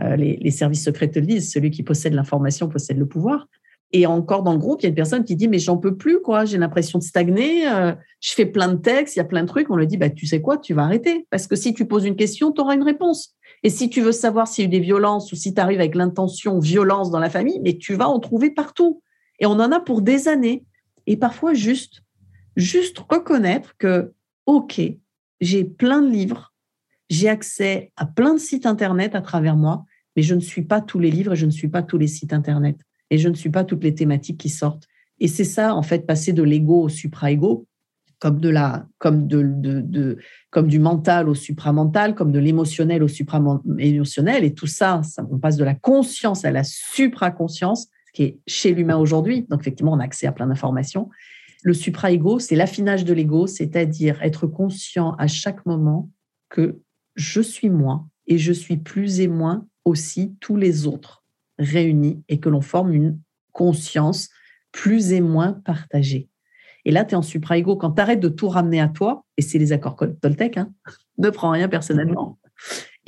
Euh, les, services secrets te le disent, celui qui possède l'information possède le pouvoir. Et encore dans le groupe, il y a une personne qui dit mais j'en peux plus quoi, j'ai l'impression de stagner, euh, je fais plein de textes, il y a plein de trucs. On lui dit bah tu sais quoi, tu vas arrêter parce que si tu poses une question, tu auras une réponse. Et si tu veux savoir s'il y a eu des violences ou si tu arrives avec l'intention violence dans la famille, mais tu vas en trouver partout. Et on en a pour des années. Et parfois, juste, juste reconnaître que, OK, j'ai plein de livres, j'ai accès à plein de sites Internet à travers moi, mais je ne suis pas tous les livres et je ne suis pas tous les sites Internet. Et je ne suis pas toutes les thématiques qui sortent. Et c'est ça, en fait, passer de l'ego au supra-ego, comme, de la, comme, de, de, comme du mental au supramental, comme de l'émotionnel au supra-émotionnel. Et tout ça, ça, on passe de la conscience à la supraconscience, ce chez l'humain aujourd'hui. Donc, effectivement, on a accès à plein d'informations. Le supra-ego, c'est l'affinage de l'ego, c'est-à-dire être conscient à chaque moment que je suis moi et je suis plus et moins aussi tous les autres réunis et que l'on forme une conscience plus et moins partagée. Et là, tu es en supra-ego. Quand tu arrêtes de tout ramener à toi, et c'est les accords Toltec, hein, ne prends rien personnellement.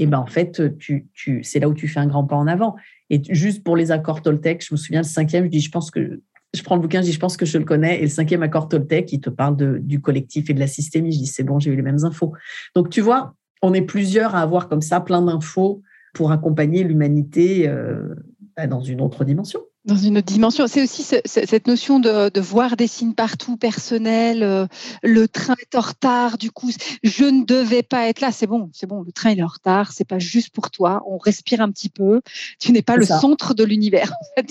Et ben en fait, tu, tu, c'est là où tu fais un grand pas en avant. Et juste pour les accords Toltec, je me souviens, le cinquième, je dis, je pense que je prends le bouquin, je dis, je pense que je le connais. Et le cinquième accord Toltec, il te parle du collectif et de la systémie. Je dis, c'est bon, j'ai eu les mêmes infos. Donc, tu vois, on est plusieurs à avoir comme ça plein d'infos pour accompagner l'humanité euh, bah, dans une autre dimension. Dans une autre dimension. C'est aussi cette notion de, voir des signes partout personnels. Euh, le train est en retard, du coup, je ne devais pas être là. C'est bon, c'est bon. Le train est en retard. C'est pas juste pour toi. On respire un petit peu. Tu n'es pas le centre de l'univers. En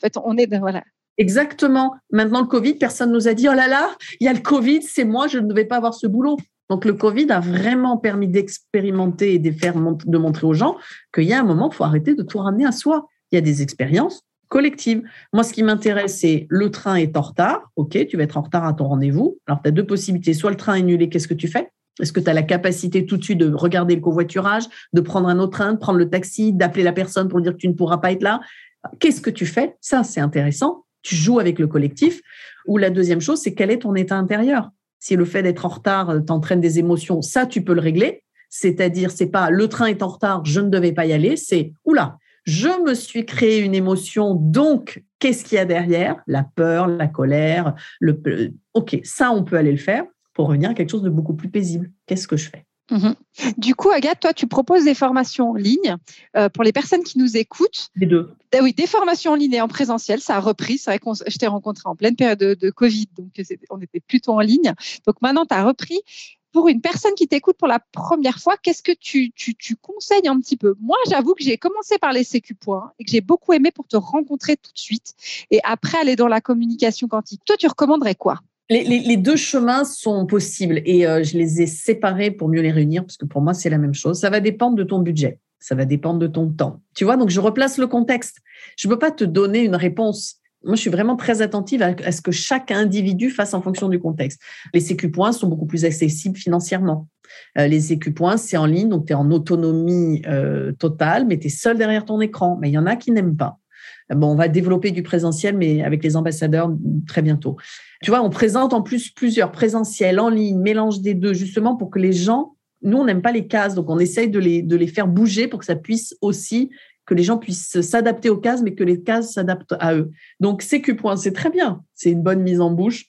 fait, on est voilà. Exactement. Maintenant, le Covid, personne nous a dit oh là là, il y a le Covid, c'est moi, je ne devais pas avoir ce boulot. Donc, le Covid a vraiment permis d'expérimenter et de, faire, de montrer aux gens qu'il y a un moment, il faut arrêter de tout ramener à soi. Il y a des expériences collectives. Moi, ce qui m'intéresse, c'est le train est en retard. OK, tu vas être en retard à ton rendez-vous. Alors, tu as deux possibilités. Soit le train est annulé, qu'est-ce que tu fais? Est-ce que tu as la capacité tout de suite de regarder le covoiturage, de prendre un autre train, de prendre le taxi, d'appeler la personne pour dire que tu ne pourras pas être là? Qu'est-ce que tu fais? Ça, c'est intéressant. Tu joues avec le collectif. Ou la deuxième chose, c'est quel est ton état intérieur? Si le fait d'être en retard euh, t'entraîne des émotions, ça, tu peux le régler. C'est-à-dire, c'est pas le train est en retard, je ne devais pas y aller, c'est oula, je me suis créé une émotion, donc qu'est-ce qu'il y a derrière? La peur, la colère, le. Ok, ça, on peut aller le faire pour revenir à quelque chose de beaucoup plus paisible. Qu'est-ce que je fais? Mhm. Du coup, Agathe, toi, tu proposes des formations en ligne euh, pour les personnes qui nous écoutent. Les deux. Ah oui, des formations en ligne et en présentiel, ça a repris. C'est vrai que je t'ai rencontré en pleine période de, Covid, donc on était plutôt en ligne. Donc maintenant, tu as repris pour une personne qui t'écoute pour la première fois, qu'est-ce que tu, conseilles un petit peu? Moi, j'avoue que j'ai commencé par les sécu points et que j'ai beaucoup aimé pour te rencontrer tout de suite et après aller dans la communication quantique. Toi, tu recommanderais quoi? Les, deux chemins sont possibles et euh, je les ai séparés pour mieux les réunir parce que pour moi, c'est la même chose. Ça va dépendre de ton budget, ça va dépendre de ton temps. Tu vois, donc je replace le contexte. Je ne peux pas te donner une réponse moi, je suis vraiment très attentive à, ce que chaque individu fasse en fonction du contexte. Les sécu points sont beaucoup plus accessibles financièrement. Euh, les sécu points, c'est en ligne, donc tu es en autonomie euh, totale, mais tu es seul derrière ton écran. Mais il y en a qui n'aiment pas. Bon, on va développer du présentiel, mais avec les ambassadeurs très bientôt. Tu vois, on présente en plus plusieurs présentiels en ligne, mélange des deux, justement pour que les gens, nous, on n'aime pas les cases, donc on essaye de les, de les faire bouger pour que ça puisse aussi que les gens puissent s'adapter aux cases, mais que les cases s'adaptent à eux. Donc, CQ point, c'est très bien. C'est une bonne mise en bouche.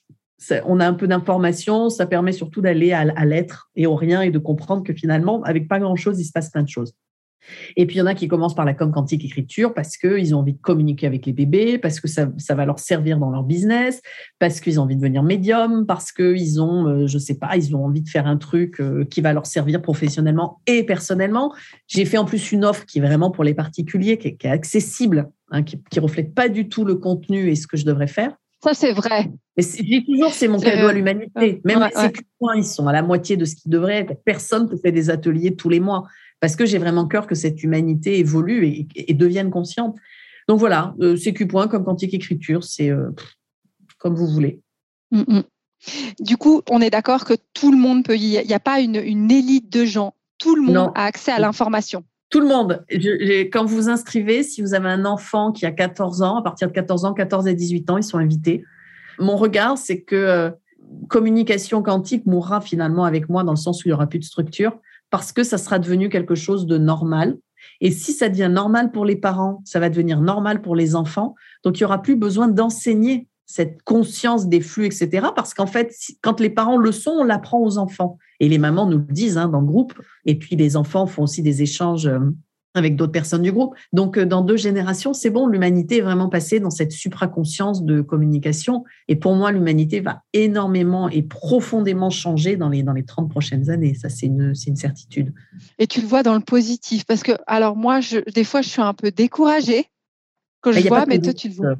On a un peu d'informations. Ça permet surtout d'aller à, à l'être et au rien et de comprendre que finalement, avec pas grand-chose, il se passe plein de choses. Et puis, il y en a qui commencent par la com quantique écriture parce qu'ils ont envie de communiquer avec les bébés, parce que ça, va leur servir dans leur business, parce qu'ils ont envie de devenir médium, parce qu'ils ont, euh, je sais pas, ils ont envie de faire un truc euh, qui va leur servir professionnellement et personnellement. J'ai fait en plus une offre qui est vraiment pour les particuliers, qui est, accessible, hein, qui, ne reflète pas du tout le contenu et ce que je devrais faire. Ça, c'est vrai. Mais je dis toujours, c'est mon cadeau à l'humanité. Même ouais, les points, ils sont à la moitié de ce qu'ils devraient être. Personne ne fait des ateliers tous les mois parce que j'ai vraiment cœur que cette humanité évolue et, devienne consciente. Donc voilà, euh, CQ point comme quantique écriture, c'est euh, comme vous voulez. Mm, mm. Du coup, on est d'accord que tout le monde peut y. Il n'y a pas une, élite de gens. Tout le monde a accès à l'information. Tout le monde. quand vous vous inscrivez, si vous avez un enfant qui a 14 ans, à partir de 14 ans, 14 et 18 ans, ils sont invités. Mon regard, c'est que euh, communication quantique mourra finalement avec moi dans le sens où il n'y aura plus de structure parce que ça sera devenu quelque chose de normal. Et si ça devient normal pour les parents, ça va devenir normal pour les enfants. Donc, il n'y aura plus besoin d'enseigner cette conscience des flux, etc. Parce qu'en fait, quand les parents le sont, on l'apprend aux enfants. Et les mamans nous le disent hein, dans le groupe. Et puis, les enfants font aussi des échanges euh, avec d'autres personnes du groupe. Donc, euh, dans deux générations, c'est bon, l'humanité est vraiment passée dans cette supraconscience de communication. Et pour moi, l'humanité va énormément et profondément changer dans les, dans les 30 prochaines années. Ça, c'est une, une certitude. Et tu le vois dans le positif. Parce que, alors, moi, je, des fois, je suis un peu découragée quand je vois, mais toi, tu le vois.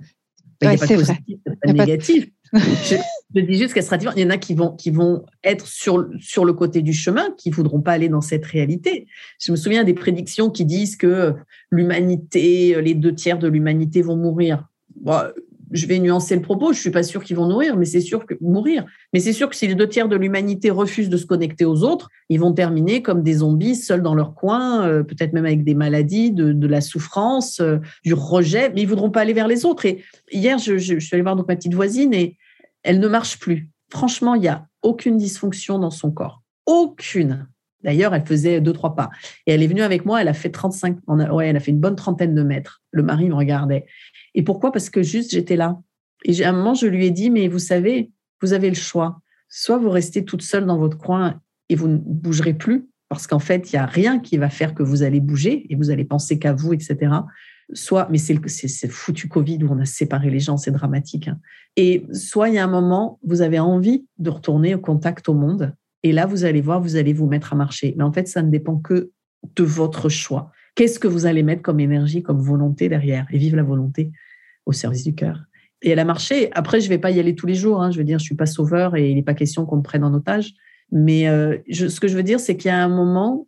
A pas de positif, pas négatif. je, dis juste qu'elle sera différente. Il y en a qui vont, qui vont être sur, sur le côté du chemin, qui ne voudront pas aller dans cette réalité. Je me souviens des prédictions qui disent que l'humanité, les deux tiers de l'humanité vont mourir. Je vais nuancer le propos, je suis pas sûr qu'ils vont mourir, mais c'est sûr que mourir. Mais c'est sûr que si les deux tiers de l'humanité refusent de se connecter aux autres, ils vont terminer comme des zombies seuls dans leur coin, euh, peut-être même avec des maladies, de, la souffrance, euh, du rejet, mais ils voudront pas aller vers les autres. Et hier, je, je, suis allée voir donc ma petite voisine et elle ne marche plus. Franchement, il y a aucune dysfonction dans son corps, aucune. D'ailleurs, elle faisait deux, trois pas. Et elle est venue avec moi, elle a fait 35, ouais, elle a fait une bonne trentaine de mètres. Le mari me regardait. Et pourquoi? Parce que juste, j'étais là. Et à un moment, je lui ai dit, mais vous savez, vous avez le choix. Soit vous restez toute seule dans votre coin et vous ne bougerez plus, parce qu'en fait, il n'y a rien qui va faire que vous allez bouger et vous allez penser qu'à vous, etc. soit, mais c'est c'est foutu Covid où on a séparé les gens, c'est dramatique. Hein. Et soit il y a un moment, vous avez envie de retourner au contact au monde, et là vous allez voir, vous allez vous mettre à marcher. Mais en fait, ça ne dépend que de votre choix. Qu'est-ce que vous allez mettre comme énergie, comme volonté derrière? Et vive la volonté au service du cœur. Et elle a marché. Après, je vais pas y aller tous les jours. Hein. Je veux dire, je suis pas sauveur et il n'est pas question qu'on me prenne en otage. Mais euh, ce que je veux dire, c'est qu'il y a un moment,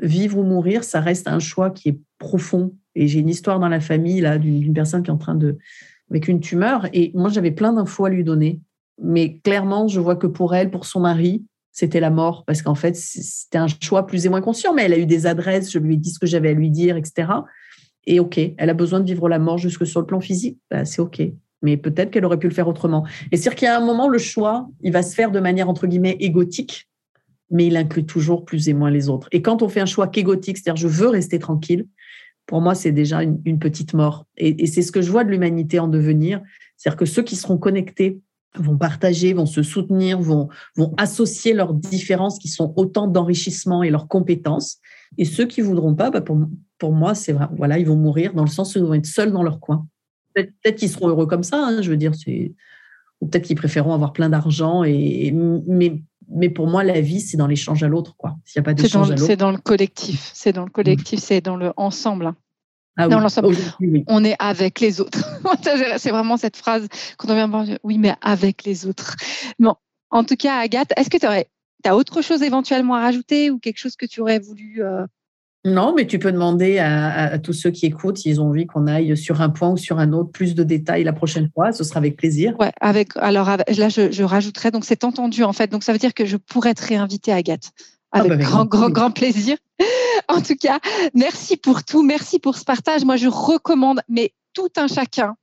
vivre ou mourir, ça reste un choix qui est profond. Et j'ai une histoire dans la famille là d'une personne qui est en train de avec une tumeur. Et moi, j'avais plein d'infos à lui donner. Mais clairement, je vois que pour elle, pour son mari, c'était la mort parce qu'en fait, c'était un choix plus et moins conscient. Mais elle a eu des adresses, je lui ai dit ce que j'avais à lui dire, etc. Et OK, elle a besoin de vivre la mort jusque sur le plan physique. Bah, c'est OK mais peut-être qu'elle aurait pu le faire autrement. Et c'est-à-dire qu'il y a un moment, le choix, il va se faire de manière, entre guillemets, égotique, mais il inclut toujours plus et moins les autres. Et quand on fait un choix qu'égotique, c'est-à-dire je veux rester tranquille, pour moi, c'est déjà une, petite mort. Et, c'est ce que je vois de l'humanité en devenir. C'est-à-dire que ceux qui seront connectés vont partager, vont se soutenir, vont, vont associer leurs différences qui sont autant d'enrichissement et leurs compétences. Et ceux qui voudront pas, bah, pour, pour moi, c'est vrai, voilà, ils vont mourir dans le sens où ils vont être seuls dans leur coin. Peut-être qu'ils seront heureux comme ça, hein, je veux dire, c'est ou peut-être qu'ils préféreront avoir plein d'argent. Et mais, mais pour moi, la vie, c'est dans l'échange à l'autre, quoi. S'il n'y a pas d'échange à l'autre, c'est dans le collectif, c'est dans le collectif, mm. c'est dans le ensemble. Hein. Ah dans l'ensemble, on est avec les autres. c'est vraiment cette phrase quand on vient voir, oui, mais avec les autres. Bon, en tout cas, Agathe, est-ce que tu as autre chose éventuellement à rajouter ou quelque chose que tu aurais voulu euh, non, mais tu peux demander à, tous ceux qui écoutent s'ils ont envie qu'on aille sur un point ou sur un autre plus de détails la prochaine fois. Ce sera avec plaisir. Ouais, avec, alors là, je, rajouterai, donc c'est entendu en fait. Donc ça veut dire que je pourrais te réinviter, Agathe. Ah, avec bah, grand, grand, grand plaisir. en tout cas, merci pour tout. Merci pour ce partage. Moi, je recommande, mais tout un chacun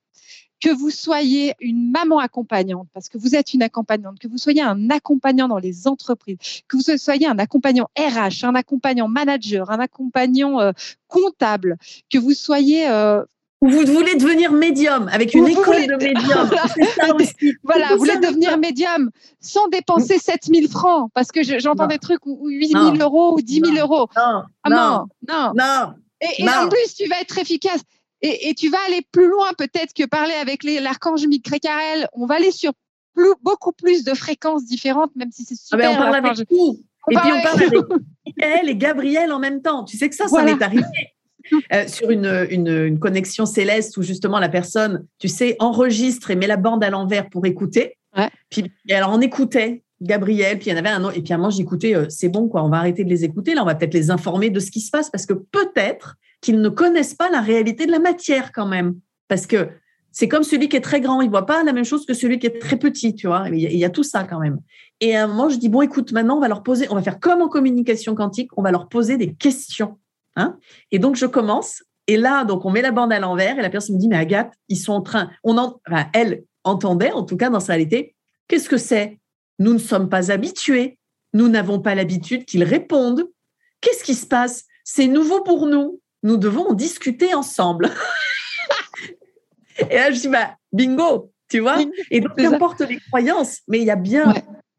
que vous soyez une maman accompagnante, parce que vous êtes une accompagnante, que vous soyez un accompagnant dans les entreprises, que vous soyez un accompagnant RH, un accompagnant manager, un accompagnant euh, comptable, que vous soyez euh, vous voulez devenir médium avec une école de médium. voilà, vous voulez devenir médium sans dépenser 7000 francs parce que j'entends des trucs ou 8000 euros ou 10 000 euros. Non, ah non, non, non. Et, et en plus, tu vas être efficace. Et, tu vas aller plus loin peut-être que parler avec l'archange Michael. On va aller sur plus, beaucoup plus de fréquences différentes, même si c'est ah ben, super. on parle avec tout. et puis on parle avec Michael et Gabriel en même temps. Tu sais que ça, ça m'est arrivé. Euh, sur une, une, connexion céleste où justement la personne, tu sais, enregistre et met la bande à l'envers pour écouter. Puis alors on écoutait Gabriel, puis il y en avait un autre, et puis à un moment j'écoutais, euh, c'est bon quoi, on va arrêter de les écouter, là on va peut-être les informer de ce qui se passe parce que peut-être qu'ils ne connaissent pas la réalité de la matière quand même. Parce que c'est comme celui qui est très grand, il voit pas la même chose que celui qui est très petit, tu vois. Il y, a, tout ça quand même. Et à un moment, je dis bon, écoute, maintenant on va leur poser, on va faire comme en communication quantique, on va leur poser des questions. Hein et donc je commence. Et là, donc on met la bande à l'envers et la personne me dit mais Agathe, ils sont en train, on en, elle entendait en tout cas dans sa réalité, qu'est-ce que c'est? Nous ne sommes pas habitués, nous n'avons pas l'habitude qu'ils répondent. Qu'est-ce qui se passe? C'est nouveau pour nous nous devons discuter ensemble. et là, je dis, bah, bingo, tu vois. Et donc, qu'importe les croyances, mais il y a bien,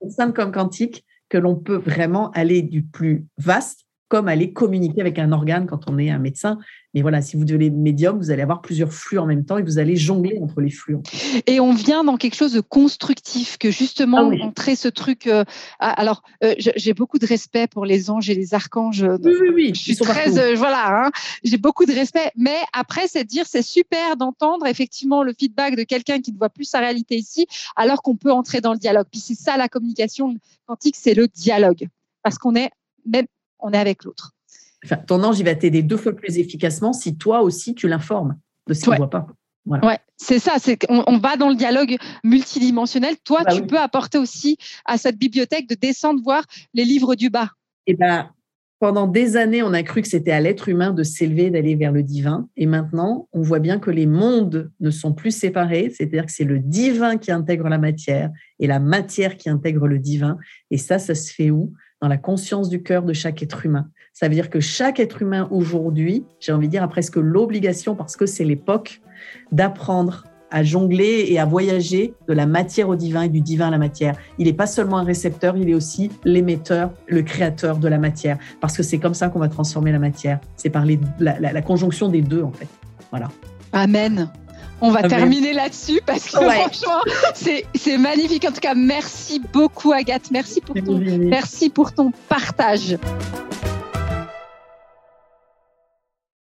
simple comme quantique, que l'on peut vraiment aller du plus vaste comme aller communiquer avec un organe quand on est un médecin. Mais voilà, si vous devenez médium, vous allez avoir plusieurs flux en même temps et vous allez jongler entre les flux. Et on vient dans quelque chose de constructif, que justement, ah montrer ce truc. Euh, alors, euh, j'ai beaucoup de respect pour les anges et les archanges. Oui, oui, oui. Je suis très, euh, voilà, hein, j'ai beaucoup de respect. Mais après, c'est de dire, c'est super d'entendre effectivement le feedback de quelqu'un qui ne voit plus sa réalité ici, alors qu'on peut entrer dans le dialogue. Puis c'est ça la communication quantique, c'est le dialogue, parce qu'on est même on est avec l'autre. ton ange, il va t'aider deux fois plus efficacement si toi aussi tu l'informes de ce qu'il ne voit pas. Ouais, c'est ça. C'est on, va dans le dialogue multidimensionnel. Toi, bah tu peux apporter aussi à cette bibliothèque de descendre voir les livres du bas. Et eh ben, pendant des années, on a cru que c'était à l'être humain de s'élever, d'aller vers le divin. Et maintenant, on voit bien que les mondes ne sont plus séparés. C'est-à-dire que c'est le divin qui intègre la matière et la matière qui intègre le divin. Et ça, ça se fait où? Dans la conscience du cœur de chaque être humain. Ça veut dire que chaque être humain aujourd'hui, j'ai envie de dire, a presque l'obligation, parce que c'est l'époque, d'apprendre à jongler et à voyager de la matière au divin et du divin à la matière. Il n'est pas seulement un récepteur, il est aussi l'émetteur, le créateur de la matière, parce que c'est comme ça qu'on va transformer la matière. C'est par la, la conjonction des deux, en fait. Voilà. Amen. On va terminer là-dessus parce que franchement, c'est magnifique. En tout cas, merci beaucoup Agathe. Merci pour ton, merci pour ton partage.